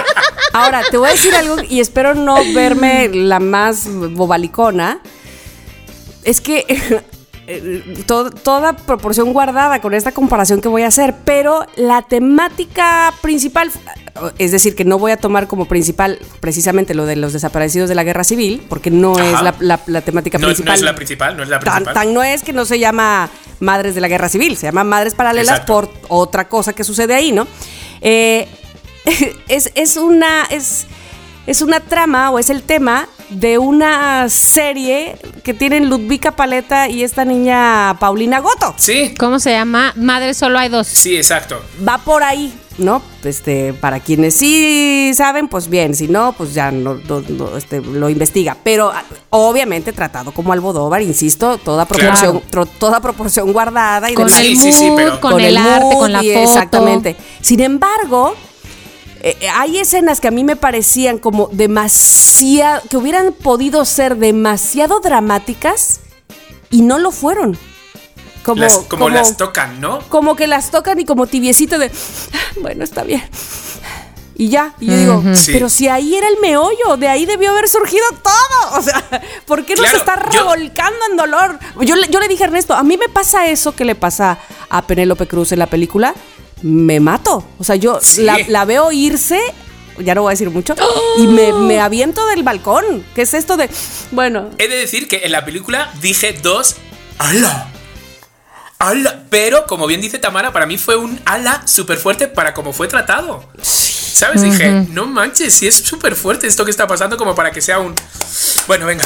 ahora, te voy a decir algo y espero no verme la más bobalicona. Es que eh, to- toda proporción guardada con esta comparación que voy a hacer, pero la temática principal, es decir, que no voy a tomar como principal precisamente lo de los desaparecidos de la guerra civil, porque no Ajá. es la, la- la temática no, no principal. es la principal, no es la Tan, principal. tan no es que no se llama Madres de la Guerra Civil, se llama Madres Paralelas Exacto. por otra cosa que sucede ahí, ¿no? Eh, es, es una. Es, es una trama o es el tema de una serie que tienen Ludvika Paleta y esta niña Paulina Goto. Sí, ¿Cómo se llama? Madre solo hay dos. sí, exacto. Va por ahí, ¿no? Este, para quienes sí saben, pues bien, si no, pues ya no, no- no, este, lo investiga. Pero ah, obviamente tratado como Almodóvar, insisto, toda proporción, tro- toda proporción guardada y Con demás. Sí, el sí, sí, mood, pero- con, el, arte, mood con la foto. Exactamente. Sin embargo, eh, eh, hay escenas que a mí me parecían como demasiado, que hubieran podido ser demasiado dramáticas y no lo fueron. Como, Las- como, las tocan, ¿no? como que las tocan y como tibiecito de, "Ah, bueno, está bien. Y ya, y yo digo, Sí. pero si ahí era el meollo, de ahí debió haber surgido todo. O sea, ¿por qué no Claro, se está yo- revolcando en dolor? Yo, le- yo le dije a Ernesto, a mí me pasa eso que le pasa a Penélope Cruz en la película, me mato. O sea, yo Sí. la, la veo irse, ya no voy a decir mucho, y me, me aviento del balcón. ¿Qué es esto de, bueno, He de decir que en la película dije dos ala. Ala. Pero, como bien dice Tamara, para mí fue un ala súper fuerte para cómo fue tratado. ¿Sabes? Dije, no manches, si es súper fuerte esto que está pasando como para que sea un... Bueno, venga,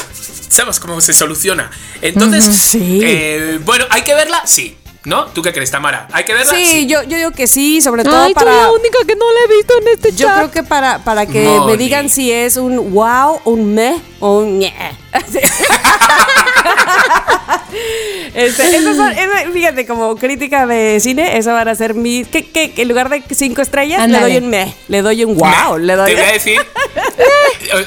sabemos cómo se soluciona. Entonces, Sí. eh, bueno, ¿hay que verla? Sí. ¿No? ¿Tú qué crees, Tamara? ¿Hay que verla? sí, yo, yo digo que sí, sobre todo Ay, para... soy la única que no la he visto en este Yo chat. creo que para, para que Moni. me digan si es un wow, un me o un ñe. Este, esas son- esa- fíjate, como crítica de cine, eso van a ser mis. Que, que, que en lugar de cinco estrellas, le doy un me, le doy un wow, le doy. Te voy a decir.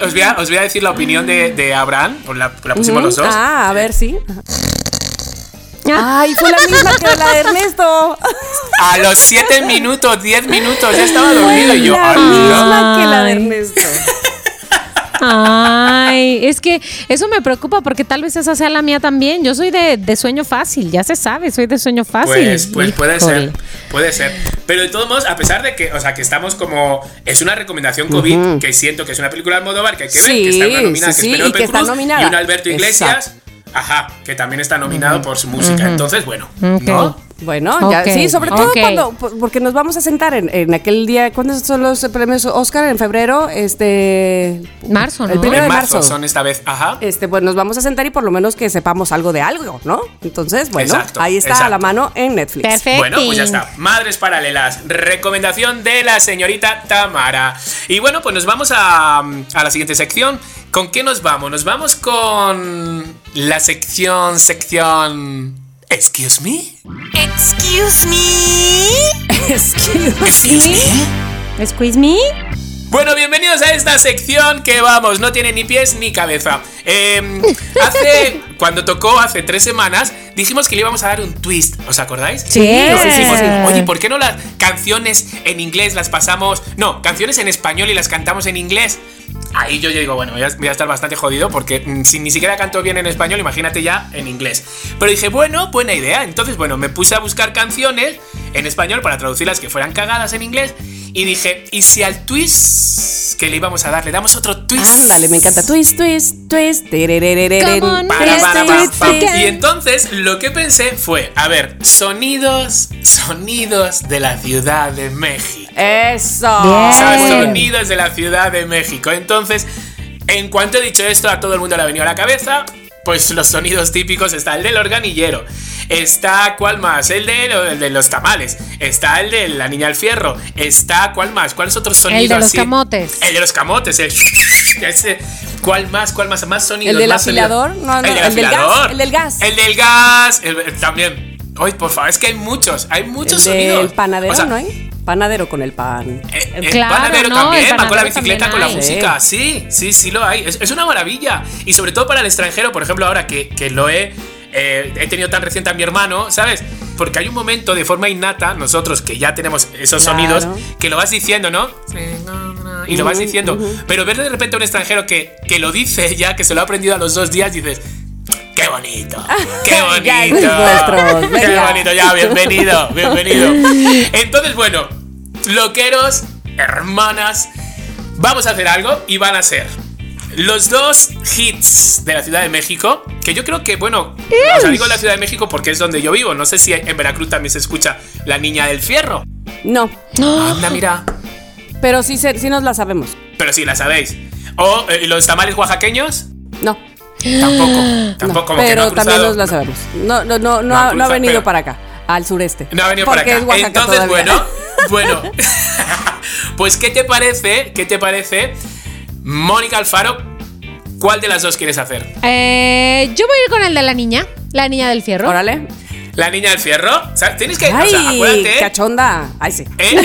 os, voy a, os voy a decir la opinión de, de Abraham. La pusimos los dos. Ah, a ver, sí. Ay, fue la misma que la de Ernesto. A los 7 minutos, 10 minutos, ya estaba dormido y yo. la misma que la de Ay. Ernesto. Ay, es que eso me preocupa porque tal vez esa sea la mía también. Yo soy de, de sueño fácil, ya se sabe, soy de sueño fácil. Pues, pues puede Híjole. ser, puede ser. Pero de todos modos, a pesar de que, o sea, que estamos como. Es una recomendación COVID, que siento que es una película de Almodóvar que hay que ver, Sí, que está una nominada, sí, que sí, es Penélope y que está nominada. Y un Alberto Iglesias. Exacto. Ajá, que también está nominado por su música. Entonces, bueno, Ok. ¿no? Bueno, ya, sí, sobre todo cuando, por- porque nos vamos a sentar en, en aquel día, ¿cuándo son los premios Oscar? En febrero, este... Marzo, ¿no? El primero en de marzo, marzo. son esta vez. Ajá. Este, pues nos vamos a sentar y por lo menos que sepamos algo de algo, ¿no? Entonces, bueno, Exacto, ahí está a la mano en Netflix. Perfecto. Bueno, pues ya está. Madres paralelas. Recomendación de la señorita Tamara. Y bueno, pues nos vamos a, a la siguiente sección. ¿Con qué nos vamos? Nos vamos con la sección, sección... Excuse me. Excuse me. Excuse Excuse me. ¿Squeeze me? Bueno, bienvenidos a esta sección que vamos, no tiene ni pies ni cabeza. Eh, hace, cuando tocó hace tres semanas, dijimos que le íbamos a dar un twist, ¿os acordáis? Sí. Nos dijimos, oye, ¿por qué no las canciones en inglés las pasamos? No, canciones en español y las cantamos en inglés. Ahí yo ya digo, bueno, voy a, voy a estar bastante jodido porque mm, si ni siquiera canto bien en español, imagínate ya en inglés. Pero dije, bueno, buena idea. Entonces, bueno, me puse a buscar canciones en español para traducirlas que fueran cagadas en inglés. Y dije, ¿y si al twist que le íbamos a dar le damos otro twist? Ándale, me encanta. Twist, twist, twist. Y entonces lo que pensé fue, a ver, sonidos, sonidos de la Ciudad de México. Eso. Bien. ¿Sabes? Bueno. Sonidos de la Ciudad de México. Entonces, en cuanto he dicho esto, a todo el mundo le ha venido a la cabeza. Pues los sonidos típicos está el del organillero. Está, ¿cuál más? El de, el de los tamales. Está el de la niña al fierro. Está, ¿cuál más? ¿Cuáles otros sonidos? El de los así? camotes. El de los camotes. El ese. ¿Cuál más? ¿Cuál más? Más sonidos. ¿El del más afilador? No, no, el del el del gas, afilador. el del gas. El del gas. el- el- también. Ay, por favor, es que hay muchos. Hay muchos El sonidos. del panadero, O sea, ¿no hay? Panadero con el pan. eh, el Claro, panadero no, también, el va con la bicicleta, con la hay. música. Sí, sí, sí lo hay. Es, es una maravilla. Y sobre todo para el extranjero, por ejemplo, ahora que, que lo he, eh, he tenido tan reciente a mi hermano, ¿sabes? Porque hay un momento de forma innata, nosotros que ya tenemos esos Claro. sonidos, que lo vas diciendo, ¿no? Y lo vas diciendo. Pero ver de repente a un extranjero que, que lo dice ya, que se lo ha aprendido a los dos días, dices. ¡Qué bonito! ¡Qué bonito! Ya es nuestro, ¡Qué bonito! Ya, bienvenido, bienvenido. Entonces, bueno, loqueros, hermanas, vamos a hacer algo y van a ser los dos hits de la Ciudad de México, que yo creo que, bueno, o sea, digo la Ciudad de México porque es donde yo vivo. No sé si en Veracruz también se escucha La Niña del Fierro. No, Anda, mira. pero sí, sí nos la sabemos. Pero sí, la sabéis. O eh, los tamales oaxaqueños, No, tampoco. Tampoco, como que pero no ha también cruzado. nos la sabemos. No, no, no, no, No ha no ha cruzado, venido pero- para acá, al sureste. No ha venido para acá. es Oaxaca Entonces, todavía. bueno, bueno. pues, ¿qué te parece? ¿Qué te parece? Mónica Alfaro, ¿cuál de las dos quieres hacer? Eh, yo voy a ir con el de la niña, la niña del fierro. Órale. ¿La niña del fierro? O sea, tienes que. Ay, o sea, acuérdate. cachonda. Ay, sí. ¿eh?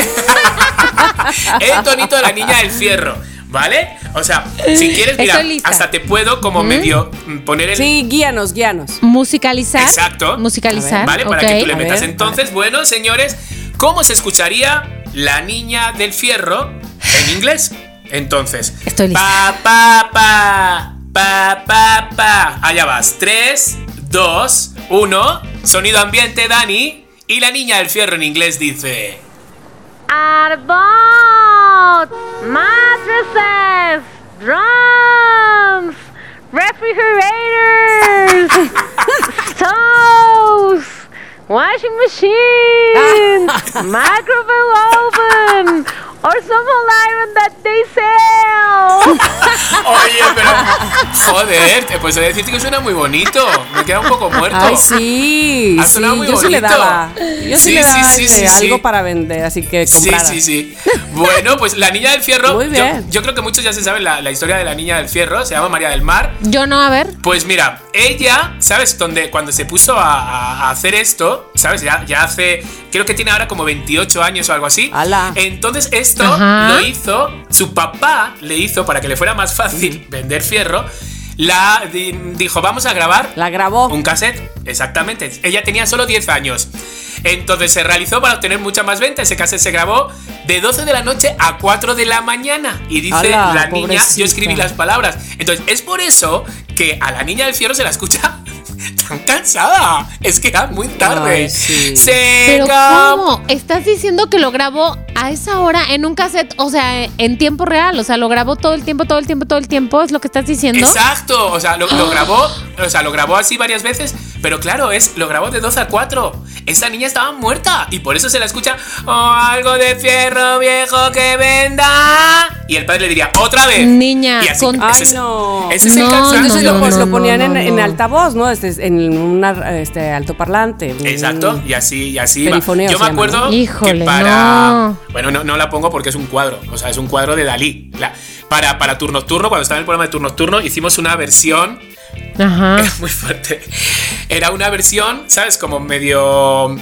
el tonito de la niña del fierro. ¿Vale? O sea, si quieres, mira, hasta te puedo como medio mm, poner el. Sí, guíanos, guíanos. Musicalizar. Exacto. Musicalizar. ¿Vale? Para que tú le metas. ver, Entonces, bueno, señores, ¿cómo se escucharía la niña del fierro en inglés? Entonces, Estoy lista. Pa, pa, pa, pa, pa, pa. Allá vas. 3, 2, 1. Sonido ambiente, Dani. Y la niña del fierro en inglés dice. Arbot, mattresses, drums, refrigerators, stoves, washing machines, microwave oven, or some whole iron that they sell. Oye, pero. Joder, te puedo decirte que suena muy bonito. Me queda un poco muerto. Ay, sí. Ha sí, yo sí le bonito. daba. Yo sí, Sí, le sí, daba sí, este, sí, sí. algo para vender, así que Sí, comprara. sí, sí. Bueno, pues la niña del fierro. Muy bien. Yo, creo que muchos ya se saben la, la historia de la niña del fierro. Se llama María del Mar. Yo no, a ver. Pues mira, ella, ¿sabes? Donde, cuando se puso a, hacer esto, ¿sabes? Ya, ya hace, creo que tiene ahora como 28 años o algo así. Ala. Entonces esto Ajá. lo hizo, su papá le hizo para que le fuera más fácil vender fierro. La di- dijo, vamos a grabar La grabó. un cassette, exactamente. Ella tenía solo 10 años. Entonces se realizó para obtener mucha más venta. Ese cassette se grabó de 12 de la noche a 4 de la mañana. Y dice la niña, yo escribí las palabras. Entonces es por eso que a la niña del fierro se la escucha tan cansada. Es que era muy tarde. Ay, sí. Se Pero ¿cómo? Estás diciendo que lo grabó a esa hora en un cassette, o sea, en tiempo real, o sea, lo grabó todo el tiempo, todo el tiempo, todo el tiempo, es lo que estás diciendo. Exacto, o sea, lo, lo grabó, o sea, lo grabó así varias veces, pero claro, es lo grabó de 12 a 4. Esa niña estaba muerta y por eso se la escucha "Oh, algo de fierro viejo que venda. Y el padre le diría, otra vez. Niña, y así, con- ese Ay, es, no. ese es el No, cansancio. Entonces no, lo, pues, no, lo ponían no, en, en no. altavoz, ¿no? Este, en un este, altoparlante. Exacto, y así, y así. va. Yo me llama, acuerdo ¿no? que Híjole, para. no. Bueno, no, no la pongo porque es un cuadro. O sea, es un cuadro de Dalí. La- para, para turno nocturno, cuando estaba en el programa de turno nocturno, hicimos una versión Era muy fuerte. Era una versión, ¿sabes? Como medio.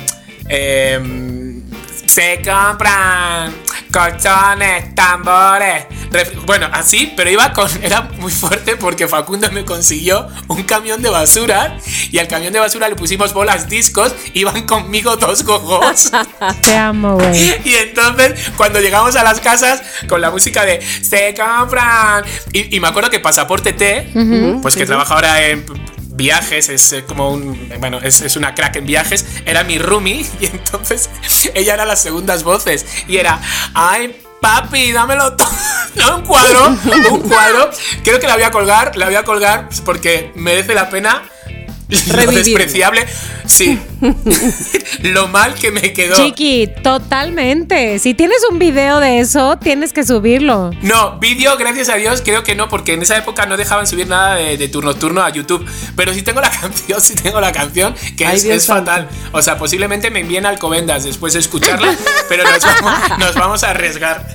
em, se compran colchones, tambores, Bueno, así, pero iba con. Era muy fuerte porque Facundo me consiguió un camión de basura y al camión de basura le pusimos bolas discos. Iban conmigo dos gogos. Te amo, güey. Y entonces, cuando llegamos a las casas con la música de Se compran. Y, y me acuerdo que Pasaporte T, pues que trabaja ahora en viajes, es eh, como un. Bueno, es, es una crack en viajes. Era mi roomie y entonces ella era las segundas voces. Y era, ay. Papi, dámelo todo. Un cuadro, un cuadro. Creo que la voy a colgar, la voy a colgar porque merece la pena lo despreciable. Sí. lo mal que me quedó. Chiqui, totalmente. Si tienes un video de eso, tienes que subirlo. No, vídeo, gracias a Dios, creo que no, porque en esa época no dejaban subir nada de, de turno turno a YouTube. Pero sí tengo la canción, sí tengo la canción, que Ay, es, es fatal. O sea, posiblemente me envíen alcobendas después de escucharla, pero nos vamos, nos vamos a arriesgar.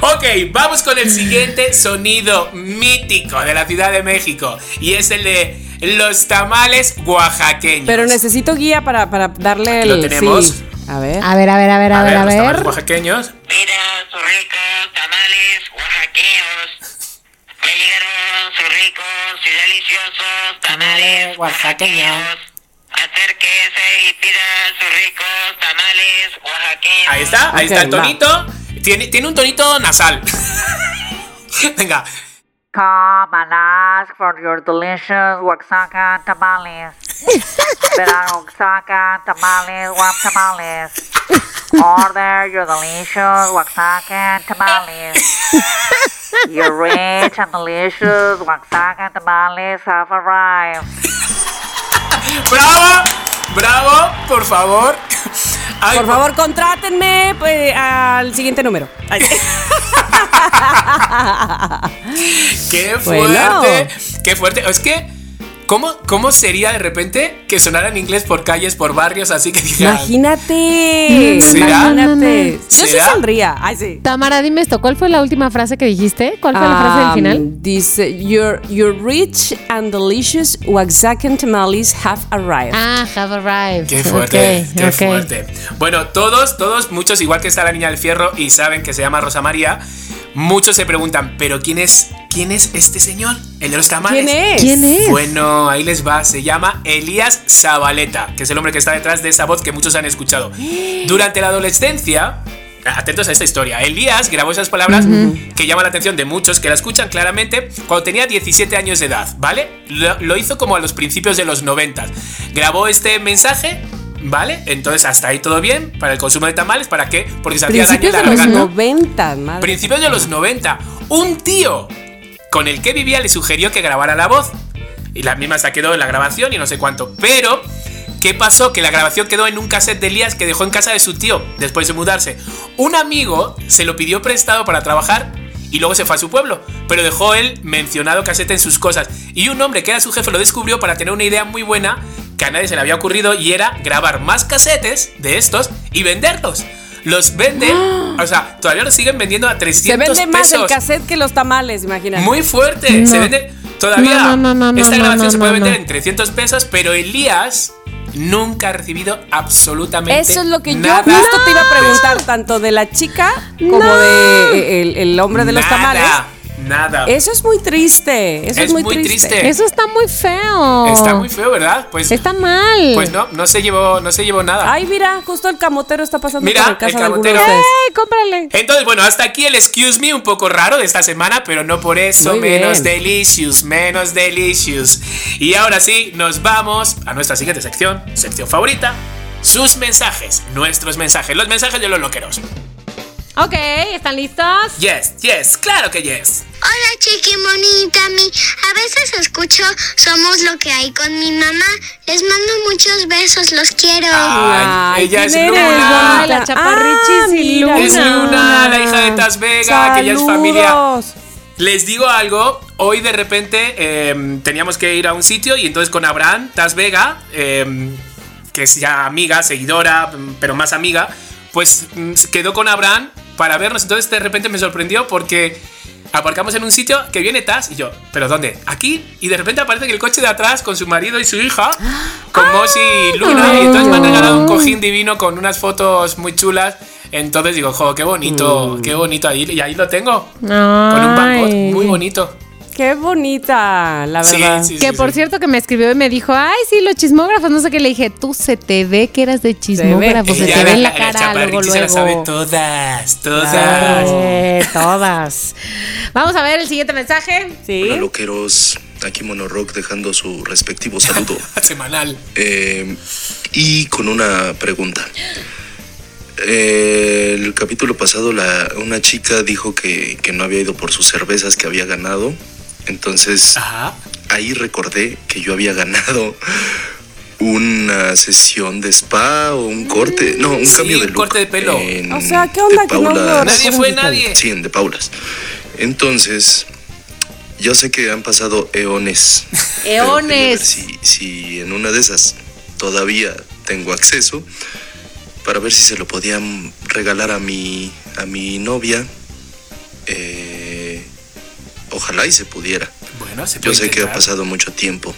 Ok, vamos con el siguiente sonido mítico de la Ciudad de México. Y es el de los tamales oaxaqueños. Pero necesito guía para, para darle el. ¿Lo tenemos? sí. A ver. A ver, a ver, a ver, a, ver, a los tamales ver. oaxaqueños. Mira sus ricos tamales oaxaqueños. Ya llegaron sus ricos y deliciosos tamales oaxaqueños. Acérquese y pida sus ricos tamales oaxaqueños. Ahí está, ahí Ok, está el va. tonito. Tiene, tiene un tonito nasal. Venga. Come and ask for your delicious Oaxaca tamales. There are Oaxaca tamales, guap tamales. Order your delicious Oaxaca tamales. Your rich and delicious Oaxaca tamales have arrived. ¡Bravo! ¡Bravo! Por favor. Ay, Por favor, contrátenme pues, al siguiente número. ¡Qué Bueno. fuerte! ¡Qué fuerte! Es que. ¿Cómo, ¿Cómo sería de repente que sonara en inglés por calles, por barrios, así que dijeran... Imagínate. ¿Será? Imagínate. Yo sí saldría. Ay, sí. Tamara, dime esto, ¿cuál fue la última frase que dijiste? ¿Cuál fue la frase del final? Dice, your, your rich and delicious Oaxacan tamales have arrived. Ah, have arrived. Qué fuerte, qué fuerte. Bueno, todos, todos, muchos, igual que está la niña del fierro y saben que se llama Rosa María, muchos se preguntan, ¿pero quién es, quién es este señor? El de los tamales. ¿Quién es? ¿Quién es? Bueno, ahí les va. Se llama Elías Zabaleta, que es el hombre que está detrás de esa voz que muchos han escuchado. Durante la adolescencia. Atentos a esta historia. Elías grabó esas palabras que llaman la atención de muchos que la escuchan claramente cuando tenía 17 años de edad, ¿vale? Lo, lo hizo como a los principios de los 90. Grabó este mensaje, ¿vale? Entonces hasta ahí todo bien para el consumo de tamales, ¿para qué? Porque se hacía daño en Principios de los garganta. 90, madre. Principios de los 90. Un tío con el que vivía le sugirió que grabara la voz. Y la misma se quedó en la grabación y no sé cuánto. Pero, ¿qué pasó? Que la grabación quedó en un cassette de Elías que dejó en casa de su tío después de mudarse. Un amigo se lo pidió prestado para trabajar y luego se fue a su pueblo. Pero dejó el mencionado cassette en sus cosas. Y un hombre que era su jefe lo descubrió para tener una idea muy buena que a nadie se le había ocurrido y era grabar más cassettes de estos y venderlos. Los venden, o sea, todavía los siguen vendiendo a 300 Se vende más el pesos. cassette que los tamales, imagínate. Muy fuerte. Se vende todavía. No, no, no, no, esta no, grabación no, se puede vender no. en 300 pesos, pero Elías nunca ha recibido absolutamente Eso es lo que yo nada justo te iba a de preguntar, tanto de la chica como de eh, el, el hombre de los tamales. Nada. Eso es muy triste. Eso es, Es muy, muy triste. triste. Eso está muy feo. Está muy feo, ¿verdad? Pues, Está mal. pues no, no se llevó, no se llevó nada. Ay, mira, justo el camotero está pasando Mira, por el casa el de alguno de camotero. ¡Eh, cómprale! Entonces, bueno, hasta aquí el excuse me un poco raro de esta semana, pero no por eso Muy menos bien. delicious, menos delicious. Y ahora sí, nos vamos a nuestra siguiente sección, sección favorita, sus mensajes, nuestros mensajes, los mensajes de los loqueros. Ok, ¿están listos? Yes, yes, claro que yes. Hola chiqui monita, mi. A veces escucho Somos lo que hay con mi mamá. Les mando muchos besos, los quiero. Ay, ella es. Luna. La chaparrichis Ah, y mira. Luna. Es Luna, la hija de Tas Vega, que ya es familia. Saludos. Les digo algo, hoy de repente eh, teníamos que ir a un sitio y entonces con Abraham, Tas Vega, eh, que es ya amiga, seguidora, mm, pero más amiga, pues mm, quedó con Abraham para vernos. Entonces de repente me sorprendió porque aparcamos en un sitio que viene Tas y yo, ¿pero dónde? Aquí y de repente aparece que el coche de atrás con su marido y su hija, con Mosi y Luna, y entonces me han regalado un cojín divino con unas fotos muy chulas. Entonces digo, jo, qué bonito, Mm. qué bonito ahí. Y ahí lo tengo. Con un Ay. muy bonito. Qué bonita, la verdad. sí, Que sí, por sí. cierto que me escribió y me dijo, ay, sí, los chismógrafos, no sé qué. Le dije, tú se te ve que eras de chismógrafo, se, te ve en la la cara chaparrita, luego, se la sabe luego. todas, todas. Eh, todas. Vamos a ver el siguiente mensaje. Sí. Hola loqueros, aquí Monorock dejando su respectivo saludo. Semanal. Eh, y con una pregunta. Eh, el capítulo pasado la, una chica dijo que, que no había ido por sus cervezas que había ganado. Entonces Ajá. ahí recordé que yo había ganado una sesión de spa o un corte, no, un Sí, cambio de un look corte de pelo. en- O sea, ¿qué onda de que no Paula- Nadie fue nadie. Sí, en de Paulas. Entonces, yo sé que han pasado eones. Eones. Si, si en una de esas todavía tengo acceso, para ver si se lo podían regalar a mi, a mi novia. Eh, ojalá y se pudiera. Bueno, se Yo sé que ha pasado mucho tiempo.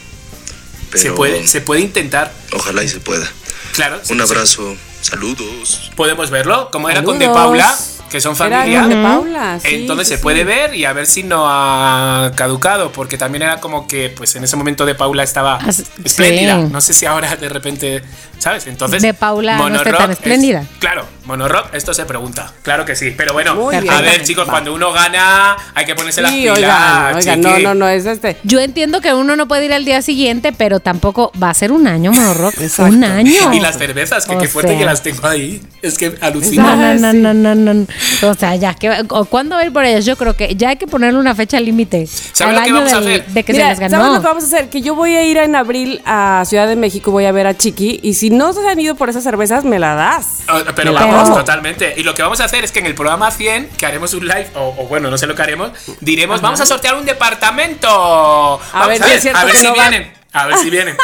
Pero Se puede, se puede intentar. Ojalá y se pueda. Claro. Un sí. abrazo. Saludos. Podemos verlo, como era con De. Paula, que son familia. de Paula, sí, Entonces sí, se sí. puede ver y a ver si no ha caducado, porque también era como que, pues en ese momento de Paula estaba As- espléndida. sí. No sé si ahora de repente, ¿sabes? Entonces. De Paula no esté tan es- espléndida. claro, Monorock, esto se pregunta. Claro que sí. Pero bueno, Muy a bien. ver, chicos, Va. cuando uno gana, hay que ponerse las Sí, pilas. oigan, oigan, no, no, no, es este. Yo entiendo que uno no puede ir al día siguiente, pero tampoco va a ser un año, Monorock. Un año. Y las cervezas, que O qué fuerte sea. que las tengo ahí. Es que No, alucina. no, no, no, no, no. O sea, ya, que, ¿cuándo va a ir por ellas? Yo creo que ya hay que ponerle una fecha límite. ¿Saben al lo que año vamos a del- hacer? de que Mira, se les ¿sabes ganó. lo que vamos a hacer? Que yo voy a ir en abril a Ciudad de México, voy a ver a Chiqui, y si no se han ido por esas cervezas, me la das. Oh, Pero Me vamos, totalmente. Y lo que vamos a hacer es que en el programa 100, que haremos un live, o, o bueno, no sé lo que haremos, diremos, vamos a sortear un departamento. Vamos ver si es cierto a ver que si no van. vienen. A ver si vienen.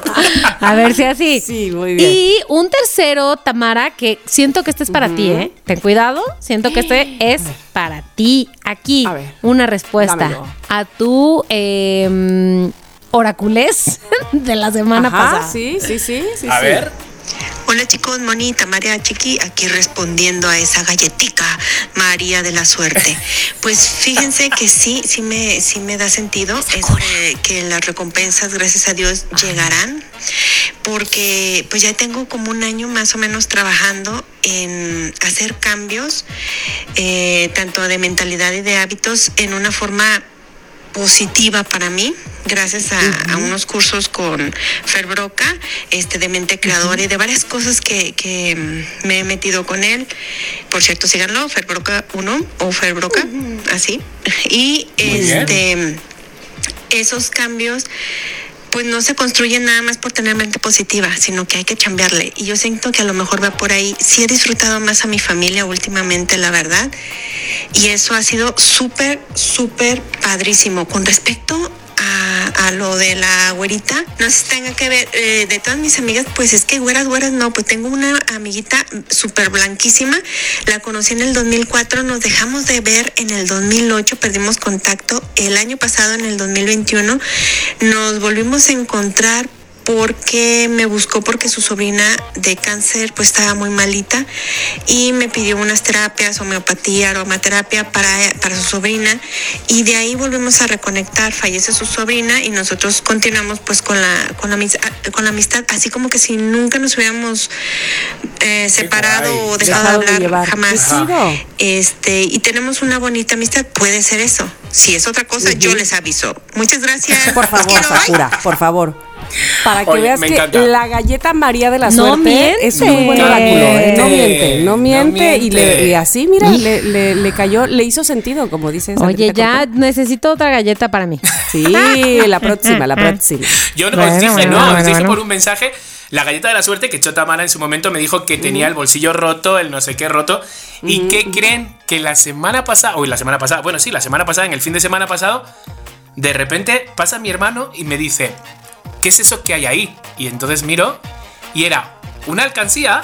A ver si así. Sí, muy bien. Y un tercero, Tamara, que siento que este es para ti, ¿eh? Ten cuidado, siento que este es para ti. Aquí, A ver, una respuesta dámelo. a tu eh, oraculés de la semana Ajá, pasada. sí, sí, sí, sí. A sí. ver. Hola chicos, Monita, María Chiqui, aquí respondiendo a esa galletica María de la suerte. Pues fíjense que sí, sí me, sí me da sentido eso de que las recompensas, gracias a Dios, llegarán, porque pues ya tengo como un año más o menos trabajando en hacer cambios, eh, tanto de mentalidad y de hábitos, en una forma positiva para mí, gracias a, a unos cursos con Fer Broca, este, de mente creadora y de varias cosas que, que, me he metido con él. Por cierto, síganlo, Fer Broca 1 o Fer Broca, así. Y este esos cambios pues no se construyen nada más por tener mente positiva, sino que hay que cambiarle. Y yo siento que a lo mejor va por ahí. Sí he disfrutado más a mi familia últimamente, la verdad. Y eso ha sido súper, súper padrísimo. Con respecto a, lo de la güerita, no sé si tenga que ver, eh, de todas mis amigas, pues es que güeras, güeras no, pues tengo una amiguita súper blanquísima, la conocí en el 2004, nos dejamos de ver en el 2008, perdimos contacto, el año pasado, en el 2021, nos volvimos a encontrar porque me buscó porque su sobrina de cáncer pues estaba muy malita y me pidió unas terapias, homeopatía, aromaterapia para, para su sobrina y de ahí volvemos a reconectar, fallece su sobrina y nosotros continuamos pues con la, con la, con la amistad, así como que si nunca nos hubiéramos eh, separado o dejado, Dejado de hablar jamás. Este, y tenemos una bonita amistad, puede ser eso. Si es otra cosa, yo les aviso. Muchas gracias. Por favor, quiero, bye. Sakura, por favor. Para que Oye, veas que encanta. la galleta María de la No suerte miente. es un buen oráculo, ¿eh? No miente, no No miente. y, le- miente. y así, mira, le, le- le cayó, le hizo sentido, como dice esa Oye, ya necesito otra galleta para mí. Sí, la próxima, la próxima. Yo no Bueno, os dije, bueno, no, os bueno, dije bueno. por un mensaje. La galleta de la suerte que Chota Mara en su momento me dijo que tenía el bolsillo roto, el no sé qué roto. ¿Y qué creen? Que la semana pasada, uy, la semana pasada, bueno, sí, la semana pasada, en el fin de semana pasado, de repente pasa mi hermano y me dice, ¿qué es eso que hay ahí? Y entonces miro y era una alcancía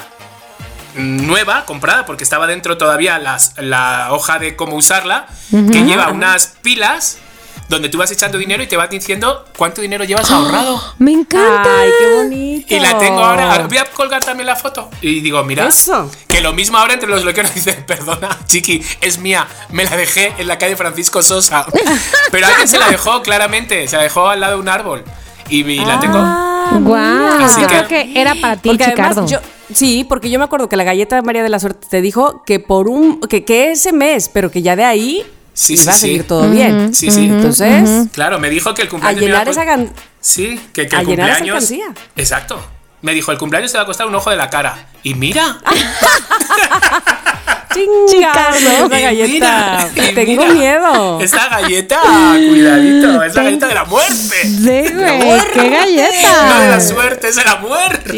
nueva, comprada, porque estaba dentro todavía las, la hoja de cómo usarla, que lleva unas pilas donde tú vas echando dinero y te vas diciendo cuánto dinero llevas ahorrado. Me encanta. Ay, qué bonito. Y la tengo ahora. Voy a colgar también la foto. Y digo, mira, Eso. que lo mismo ahora entre los loqueros dicen, perdona, chiqui, es mía. Me la dejé en la calle Francisco Sosa. Pero alguien se la dejó, claramente. Se la dejó al lado de un árbol. Y, y la tengo. Ah, Guau. Así Yo que- creo que era para ti, Porque además Chicardo. yo, sí, porque yo me acuerdo que la galleta de María de la Suerte te dijo que por un, que, que ese mes, pero que ya de ahí Sí, iba sí, a sí. seguir todo bien. Sí, sí. Entonces, Claro, me dijo que el a cumpleaños. me iba llenar a esa gan- Sí, que, que a el llenar esa cumpleaños. alcancía. Exacto. Me dijo, el cumpleaños te va a costar un ojo de la cara. Y mira. Chingados, esa Y galleta. mira, y Tengo mira, miedo. Esa galleta, cuidadito, es la galleta de la muerte. Sí, güey. muerte. ¡Qué galleta! No de la suerte, es de la muerte.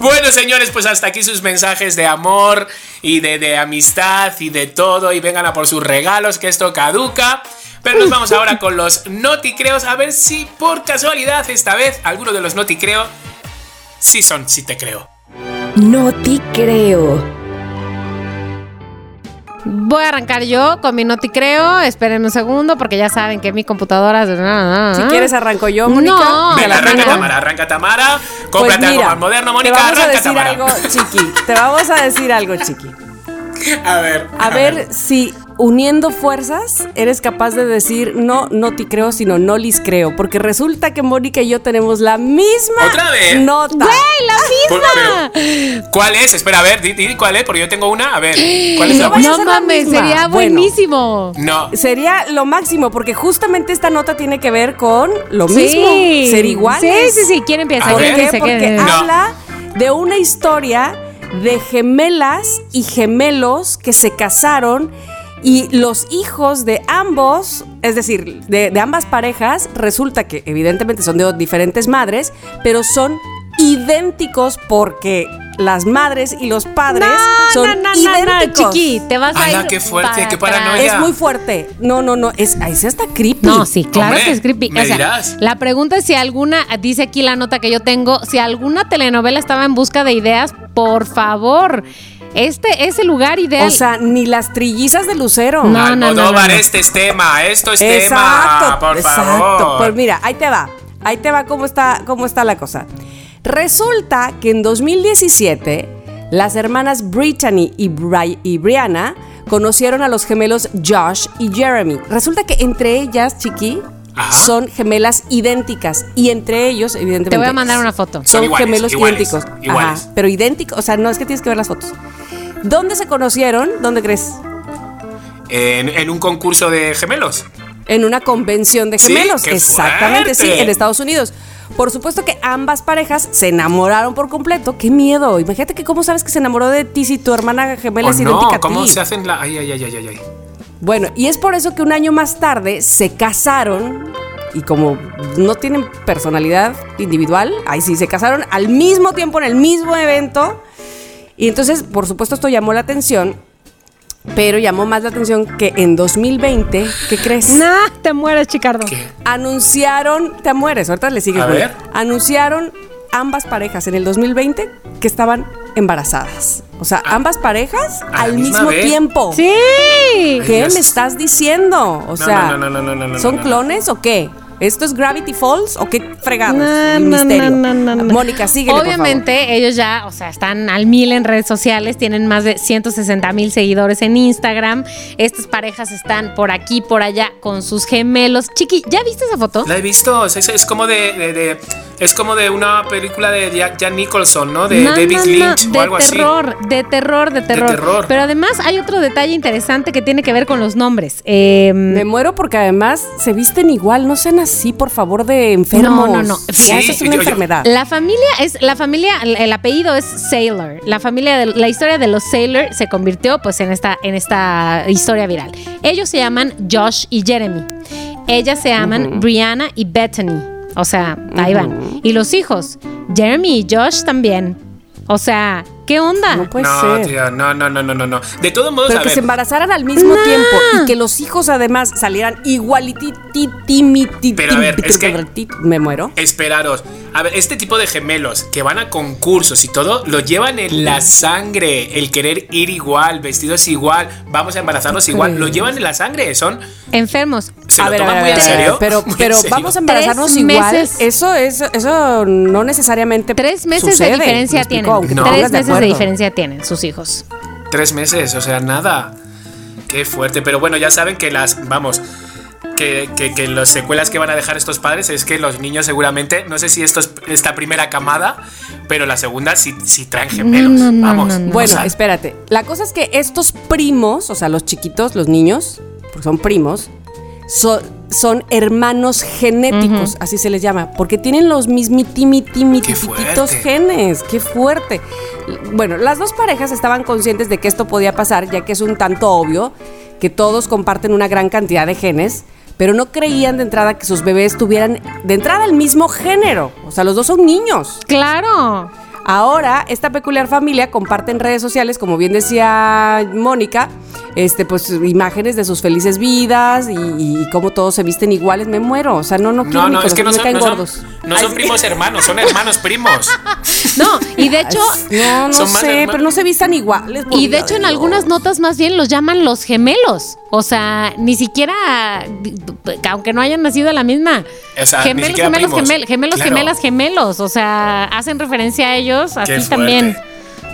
Bueno, señores, pues hasta aquí sus mensajes de amor y de, de amistad y de todo. Y vengan a por sus regalos, que esto caduca. Pero nos vamos ahora con los noticreos. A ver si por casualidad esta vez alguno de los noticreo sí son, sí te creo. No te creo. Voy a arrancar yo con mi noticreo. Esperen un segundo porque ya saben que mi computadora. Si quieres arranco yo, Mónica. No. Te arranca. Tamara, arranca Tamara. Pues Cómprate algo mira, más moderno, te Mónica. vamos a decir Tamara. algo, chiqui. Te vamos a decir algo, chiqui. A ver. A ver si uniendo fuerzas eres capaz de decir no, no te creo, sino no les creo. Porque resulta que Mónica y yo tenemos la misma ¿Otra vez? nota. Por- pero, ¿Cuál es? Espera, a ver, di, di cuál es, porque yo tengo una. A ver, ¿cuál es la No vaya a No la mames, misma. sería Bueno. buenísimo. No. Sería lo máximo, porque justamente esta nota tiene que ver con lo Sí. mismo, ser iguales. Sí, sí, sí. ¿Quién empieza? ¿Por ver. ¿Quién qué? empieza? Porque ¿Quién- No. habla de una historia de gemelas y gemelos que se casaron y los hijos de ambos, es decir, de, de ambas parejas, resulta que evidentemente son de diferentes madres, pero son idénticos porque las madres y los padres son no, no, no, no, idénticos. chiqui, te vas a Ala, ir qué fuerte, para qué paranoia. Es muy fuerte. No, no, no. Es, ahí sí está creepy. No, sí, claro Hombre, que es creepy. me O sea, dirás. la pregunta es si alguna, dice aquí la nota que yo tengo, si alguna telenovela estaba en busca de ideas, por favor. Este es el lugar ideal. O sea, ni las trillizas de Lucero. No, no, no, no, no. este es tema, esto es Exacto, tema, por exacto. favor. Pues mira, ahí te va. Ahí te va cómo está, cómo está la cosa. Resulta que en 2017 las hermanas Brittany y, Bri- y Brianna conocieron a los gemelos Josh y Jeremy. Resulta que entre ellas, chiqui, Ajá. son gemelas idénticas y entre ellos, evidentemente, Te voy a mandar una foto. Son son iguales, gemelos iguales, idénticos. iguales. Ajá, pero idénticos, o sea, no es que tienes que ver las fotos. ¿Dónde se conocieron? ¿Dónde crees? En, en un concurso de gemelos. En una convención de gemelos. Exactamente, sí, en Estados Unidos. Por supuesto que ambas parejas se enamoraron por completo. ¡Qué miedo! Imagínate que cómo sabes que se enamoró de ti si tu hermana gemela ¿O es idéntica no? a ¿Cómo ti. se hacen la.? Ay, ay, ay, ay, ay, ay. Bueno, y es por eso que un año más tarde se casaron y como no tienen personalidad individual, ahí sí se casaron al mismo tiempo en el mismo evento. Y entonces, por supuesto, esto llamó la atención, pero llamó más la atención que en 2020, ¿qué crees? Nah, te mueres, Chicardo. ¿Qué? Anunciaron, te mueres, ahorita le sigues. A ver. Anunciaron ambas parejas en el 2020 que estaban embarazadas. O sea, ambas parejas ¿A la al mismo vez? tiempo. Sí. ¿Qué me estás diciendo? O No, sea, no, no, no, no, no, no, ¿son no. clones o qué? ¿Esto es Gravity Falls o qué fregados? No, El no, misterio. no, no, no, no. Mónica, sigue. Obviamente, ellos ya, o sea, están al mil en redes sociales, tienen más de 160 mil seguidores en Instagram. Estas parejas están por aquí, por allá, con sus gemelos. Chiqui, ¿ya viste esa foto? La he visto, es, es como de, de- de- es como de una película de Jack, Nicholson, ¿no? De No, David no, no, Lynch de o algo así. terror, de terror, de terror, terror. Pero además hay otro detalle interesante que tiene que ver con los nombres. Eh, Me muero porque además se visten igual. No sean así, por favor, de enfermos. No, no, no. Ya Sí, eso es una yo- yo- enfermedad. La familia es la familia el, el apellido es Sailor. La familia de, la historia de los Sailor se convirtió pues en esta en esta historia viral. Ellos se llaman Josh y Jeremy. Ellas se llaman Brianna y Bethany. O sea, ahí van. Y los hijos, Jeremy y Josh también. O sea, ¿qué onda? No puede no, ser. tío, no, no, no, no, no, no. De todos modos, Pero a que ver, se embarazaran al mismo tiempo y que los hijos además salieran igualititimitit. Pero a ver, es que- Me muero. esperaros. A ver, este tipo de gemelos que van a concursos y todo, lo llevan en la sangre. El querer ir igual, vestidos igual, vamos a embarazarnos igual, lo llevan en la sangre. Son Enfermos. ¿Se a lo ver, a ver, muy en serio? Pero, Muy en pero serio. vamos a embarazarnos Tres igual. meses. Eso es, eso no necesariamente. Tres meses sucede, de diferencia ¿me explico? tienen. No. Tres meses de acuerdo. diferencia tienen sus hijos. Tres meses, o sea, nada. Qué fuerte. Pero bueno, ya saben que las. Vamos. Que, que, que las secuelas que van a dejar estos padres es que los niños seguramente, no sé si esto es esta primera camada, pero la segunda sí, sí traen gemelos. No, no, vamos. no, no. Bueno, O sea, espérate. La cosa es que estos primos, o sea, los chiquitos, los niños, porque son primos, so- son hermanos genéticos, así se les llama, porque tienen los mismitimitimititos fuerte. genes. ¡Qué fuerte! Bueno, las dos parejas estaban conscientes de que esto podía pasar, ya que es un tanto obvio que todos comparten una gran cantidad de genes, pero no creían de entrada que sus bebés tuvieran de entrada el mismo género. O sea, los dos son niños. Claro. Ahora, esta peculiar familia comparte en redes sociales, como bien decía Mónica, este, pues imágenes de sus felices vidas y, y cómo todos se visten iguales. Me muero. O sea, no, no quiero no, ni no, es que no me son, caen no son- gordos. no son primos hermanos, son hermanos primos. No, y de hecho, No, no Son sé, pero no se vistan iguales. y de hecho en algunas notas más bien los llaman los gemelos. O sea, ni siquiera, aunque no hayan nacido a la misma. O sea, ni gemelos, gemelos, primos. gemel- gemelos, Claro. gemelas, gemelos. O sea, hacen referencia a ellos así fuerte. también.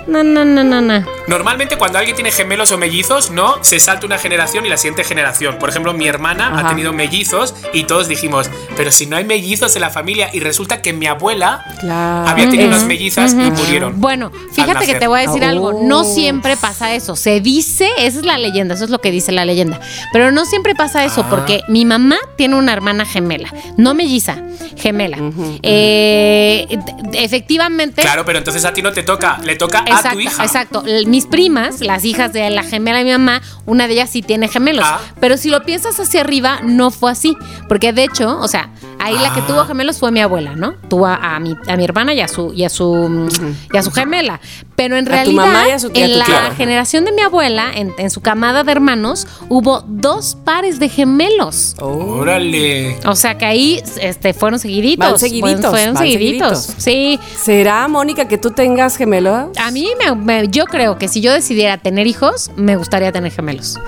No, no, no, no, no. Normalmente cuando alguien tiene gemelos o mellizos, ¿no? Se salta una generación y la siguiente generación. Por ejemplo, mi hermana ha tenido mellizos y todos dijimos, pero si no hay mellizos en la familia y resulta que mi abuela Claro. había tenido unas mellizas y murieron. Bueno, fíjate que te voy a decir Oh. algo. No siempre pasa eso. Se dice, esa es la leyenda, eso es lo que dice la leyenda. Pero no siempre pasa eso, Ah. porque mi mamá tiene una hermana gemela, no melliza, gemela. Eh, d- efectivamente. Claro, pero entonces a ti no te toca, le toca a Exacto, tu hija. exacto. Mis primas, las hijas de la gemela de mi mamá, una de ellas sí tiene gemelos. Ah. Pero si lo piensas hacia arriba, no fue así. Porque de hecho, o sea, ahí la que Ah. tuvo gemelos fue mi abuela, ¿no? Tuvo a, a mi, a mi hermana y a su, y a su, y a su gemela. Pero en A tu realidad, mamá y a su tía, en tu la generación de mi abuela, en, en su camada de hermanos, hubo dos pares de gemelos. Oh. Órale. O sea que ahí este, fueron seguiditos. Van seguiditos, Fueron van seguiditos. seguiditos. Sí. ¿Será, Mónica, que tú tengas gemelo? A mí, me, me- yo creo que si yo decidiera tener hijos, me gustaría tener gemelos.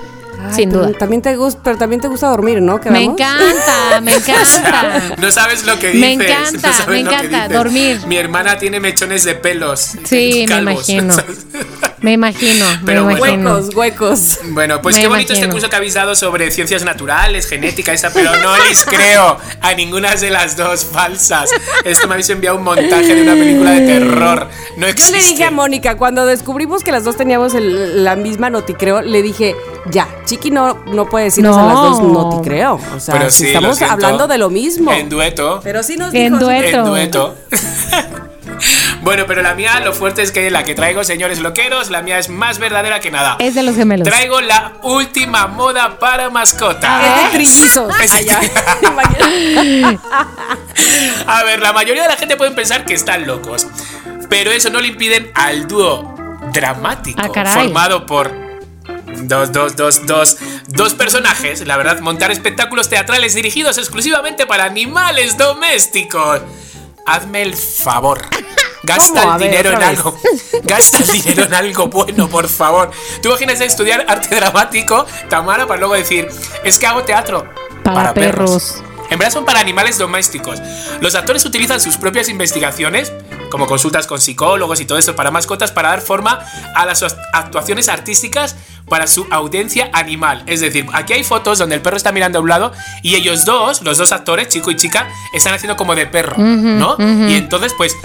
Ay, Sin duda. También te gusta, pero también te gusta dormir, ¿no? Me encanta, me encanta. No sabes lo que Me dices. encanta, no me encanta, dormir. Mi hermana tiene mechones de pelos. Sí, me calvos. imagino. Me imagino, Pero me bueno. Huecos, huecos. Bueno, pues Me qué bonito este imagino. curso que habéis dado sobre ciencias naturales, genética, esta, pero no les creo a ninguna de las dos falsas. Esto me habéis enviado un montaje de una película de terror. No Yo existe. le dije a Mónica, cuando descubrimos que las dos teníamos el- la misma noticreo, le dije, ya, Chiqui no, no puede decirnos a las dos No. noticreo. O sea, Pero si sí, estamos siento. hablando de lo mismo. En dueto. Pero sí nos En dijo, dueto. En dueto. bueno, pero la mía, lo fuerte es que la que traigo, señores loqueros, la mía es más verdadera que nada. Es de los gemelos. Traigo la última moda para mascota. Es de trillizos. Es- Allá. A ver, la mayoría de la gente pueden pensar que están locos, pero eso no le impiden al dúo dramático Ah, formado por dos, dos, dos, dos, dos personajes, la verdad, montar espectáculos teatrales dirigidos exclusivamente para animales domésticos. Hazme el favor. Gasta el ver, dinero en algo. Gasta el dinero en algo bueno, por favor. Tú imaginas estudiar arte dramático, Tamara, para luego decir, es que hago teatro. Para perros. En verdad son para animales domésticos. Los actores utilizan sus propias investigaciones, como consultas con psicólogos y todo eso para mascotas, para dar forma a las actuaciones artísticas para su audiencia animal. Es decir, aquí hay fotos donde el perro está mirando a un lado y ellos dos, los dos actores, chico y chica, están haciendo como de perro, ¿no? Y entonces, pues,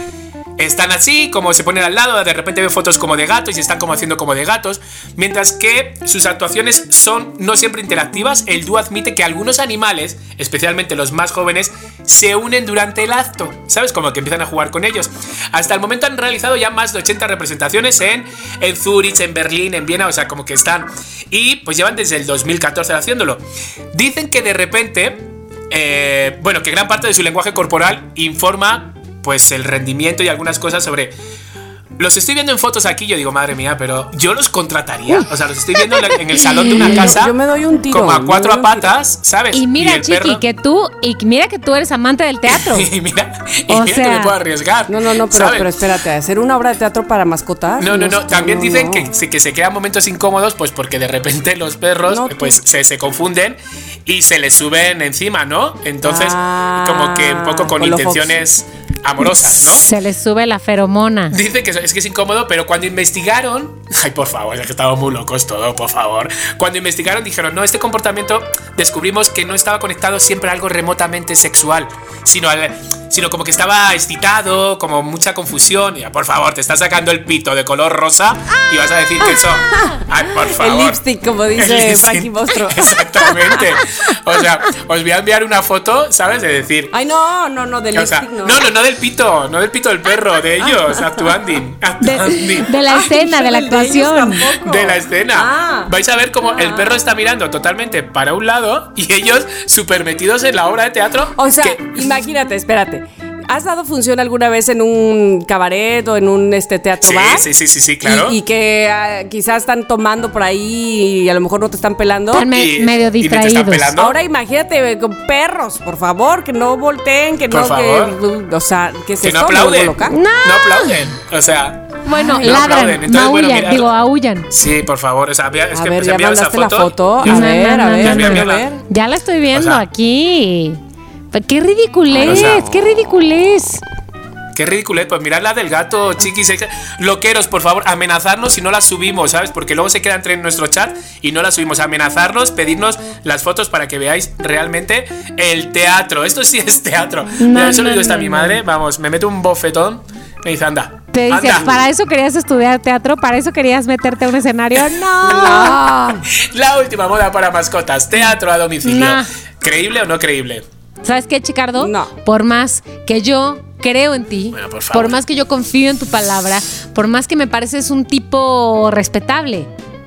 están así, como se ponen al lado, de repente ven fotos como de gatos y están como haciendo como de gatos, mientras que sus actuaciones son no siempre interactivas, el dúo admite que algunos animales, especialmente los más jóvenes, se unen durante el acto, ¿sabes? Como que empiezan a jugar con ellos. Hasta el momento han realizado ya más de 80 representaciones en, en Zurich, en Berlín, en Viena, o sea, como que están. Y pues llevan desde el 2014 haciéndolo. Dicen que de repente, eh, bueno, que gran parte de su lenguaje corporal informa pues el rendimiento y algunas cosas sobre los estoy viendo en fotos aquí, yo digo, madre mía, pero yo los contrataría. O sea, los estoy viendo en, el salón de una casa. Yo me doy un tiro. Como a cuatro a patas, ¿sabes? Y mira, el Chiqui, perro- que tú, y mira que tú eres amante del teatro. y mira, y O mira que sea- me puedo arriesgar. No, no, no, pero, pero espérate, ¿hacer una obra de teatro para mascotas? No, no, no. También no, dicen no. Que, se, que se crean momentos incómodos, pues porque de repente los perros No, pues se, se confunden y se les suben encima, ¿no? Entonces, Ah, como que un poco con con los amorosas, ¿no? Se les sube la feromona. Dice que es que es incómodo, pero cuando investigaron, ay por favor, es que estamos muy locos todo, por favor. Cuando investigaron dijeron, no, este comportamiento descubrimos que no estaba conectado siempre a algo remotamente sexual, sino al, sino como que estaba excitado, como mucha confusión. Y, por favor, te está sacando el pito de color rosa y vas a decir que eso, ay por favor. El lipstick, como dice lipstick. Frankie Mostro. Exactamente. O sea, os voy a enviar una foto, ¿sabes? De decir, Ay, no, no, no, del o sea, lipstick no. no, no, no del pito, no del pito del perro, de ellos, actuando. De, la escena, de la del de actuación. De la escena. Ah. Vais a ver cómo el perro está mirando totalmente para un lado y ellos súper metidos en la obra de teatro. O sea, que- imagínate, espérate. ¿Has dado función alguna vez en un cabaret o en un este teatro sí, bar? sí, sí, sí, sí, claro. Y, y que ah, quizás están tomando por ahí y a lo mejor no te están pelando. Están me- Y- medio y ni te están distraídos. pelando. Ahora imagínate eh, con perros, por favor, que no volteen, que Por no, favor. que, o sea, que se que no aplauden. loca. No aplauden. O sea, Bueno, no ladran, aplauden. Entonces, bueno, maullan, mirad. digo, aullan. sí, por favor. O sea, vea- es A que ver, ya esa mandaste la foto. A No, ver, no, a no, ver, no, a ver, no. a ver. Ya la estoy viendo O sea- aquí. Qué ridiculez, O sea- qué ridiculez. Qué ridículo, ¿eh? pues mirad la del gato, chiquis. Loqueros, por favor, amenazarnos si no la subimos, ¿sabes? Porque luego se queda entre en nuestro chat y no la subimos. Amenazarnos, pedirnos las fotos para que veáis realmente el teatro. Esto sí es teatro. Mira, eso no, lo digo esta no, mi no. madre. Vamos, me mete un bofetón. Me dice, anda. Te dice, anda. para eso querías estudiar teatro, para eso querías meterte a un escenario. No. La última moda para mascotas, teatro a domicilio. Nah. ¿Creíble o no creíble? ¿Sabes qué, Chicardo? No. Por más que yo creo en ti, Bueno, por más que yo confío en tu palabra, por más que me pareces un tipo respetable,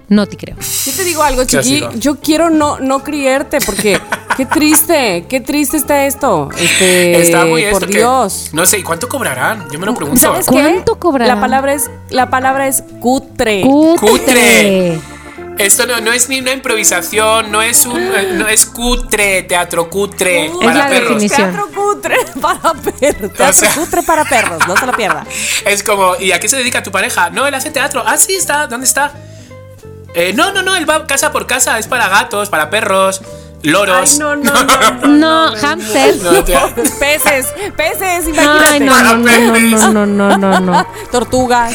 no te creo. Yo te digo algo, ¿Qué chiqui. Yo quiero no, no criarte porque qué triste, qué triste está esto. Este, Está muy esto por que- Dios. No sé, ¿y cuánto cobrarán? Yo me lo pregunto. ¿Sabes ¿Cuánto qué? cobrará? La palabra es la palabra es cutre. Cutre. Esto no, no es ni una improvisación, no es un eh, no es cutre, teatro cutre para la perros. definición. Teatro cutre para perros. Teatro sea- cutre para perros, no se lo pierda. Es como, ¿y a qué se dedica tu pareja? No, él hace teatro. Ah, sí, está. ¿Dónde está? Eh, no, no, no, él va casa por casa. Es para gatos, para perros, loros. Ay, no, no, no. no, No, hamsters. Peces, peces, imagínate. no, no, no, no, no, no, no, no. Tortugas.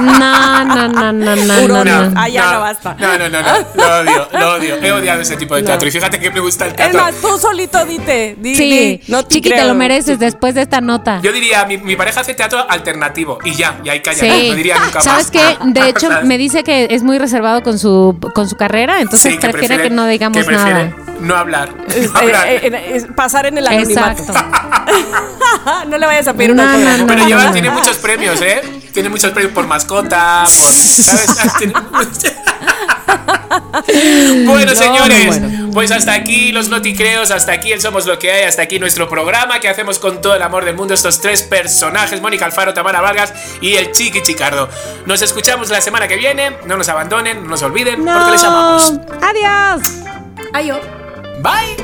No, no, no, no, no, no, Hurones. no. Ah, ya no basta. No, no, no, no. Lo odio, lo odio. He odiado ese tipo de No. teatro. Y fíjate que me gusta el Es teatro. más, tú solito dite. Di, Sí, di, no te Chiqui, te lo mereces después de esta nota. Yo diría, mi, mi pareja hace teatro alternativo. Y ya, y ahí calla. Sí. No diría nunca más. ¿Sabes qué? De hecho, ¿Sabes? me dice que es muy reservado con su, con su carrera, entonces Sí, prefiere, que no digamos que nada. No hablar. Es- No hablar. eh, eh, es pasar en el anonimato. Exacto. no le vayas a pedir No, una no, Pero no, lleva, no. tiene muchos premios, ¿eh? Tiene muchos premios por mascota, por. ¿Sabes? Tiene- bueno, señores, pues hasta aquí los noticreos, hasta aquí el Somos lo que hay, hasta aquí nuestro programa que hacemos con todo el amor del mundo. Estos tres personajes: Mónica Alfaro, Tamara Vargas y el Chiqui Chicardo. Nos escuchamos la semana que viene. No nos abandonen, no nos olviden, porque les amamos. Adiós. Adiós. Bye.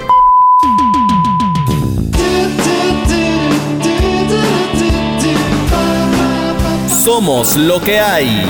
Somos lo que hay.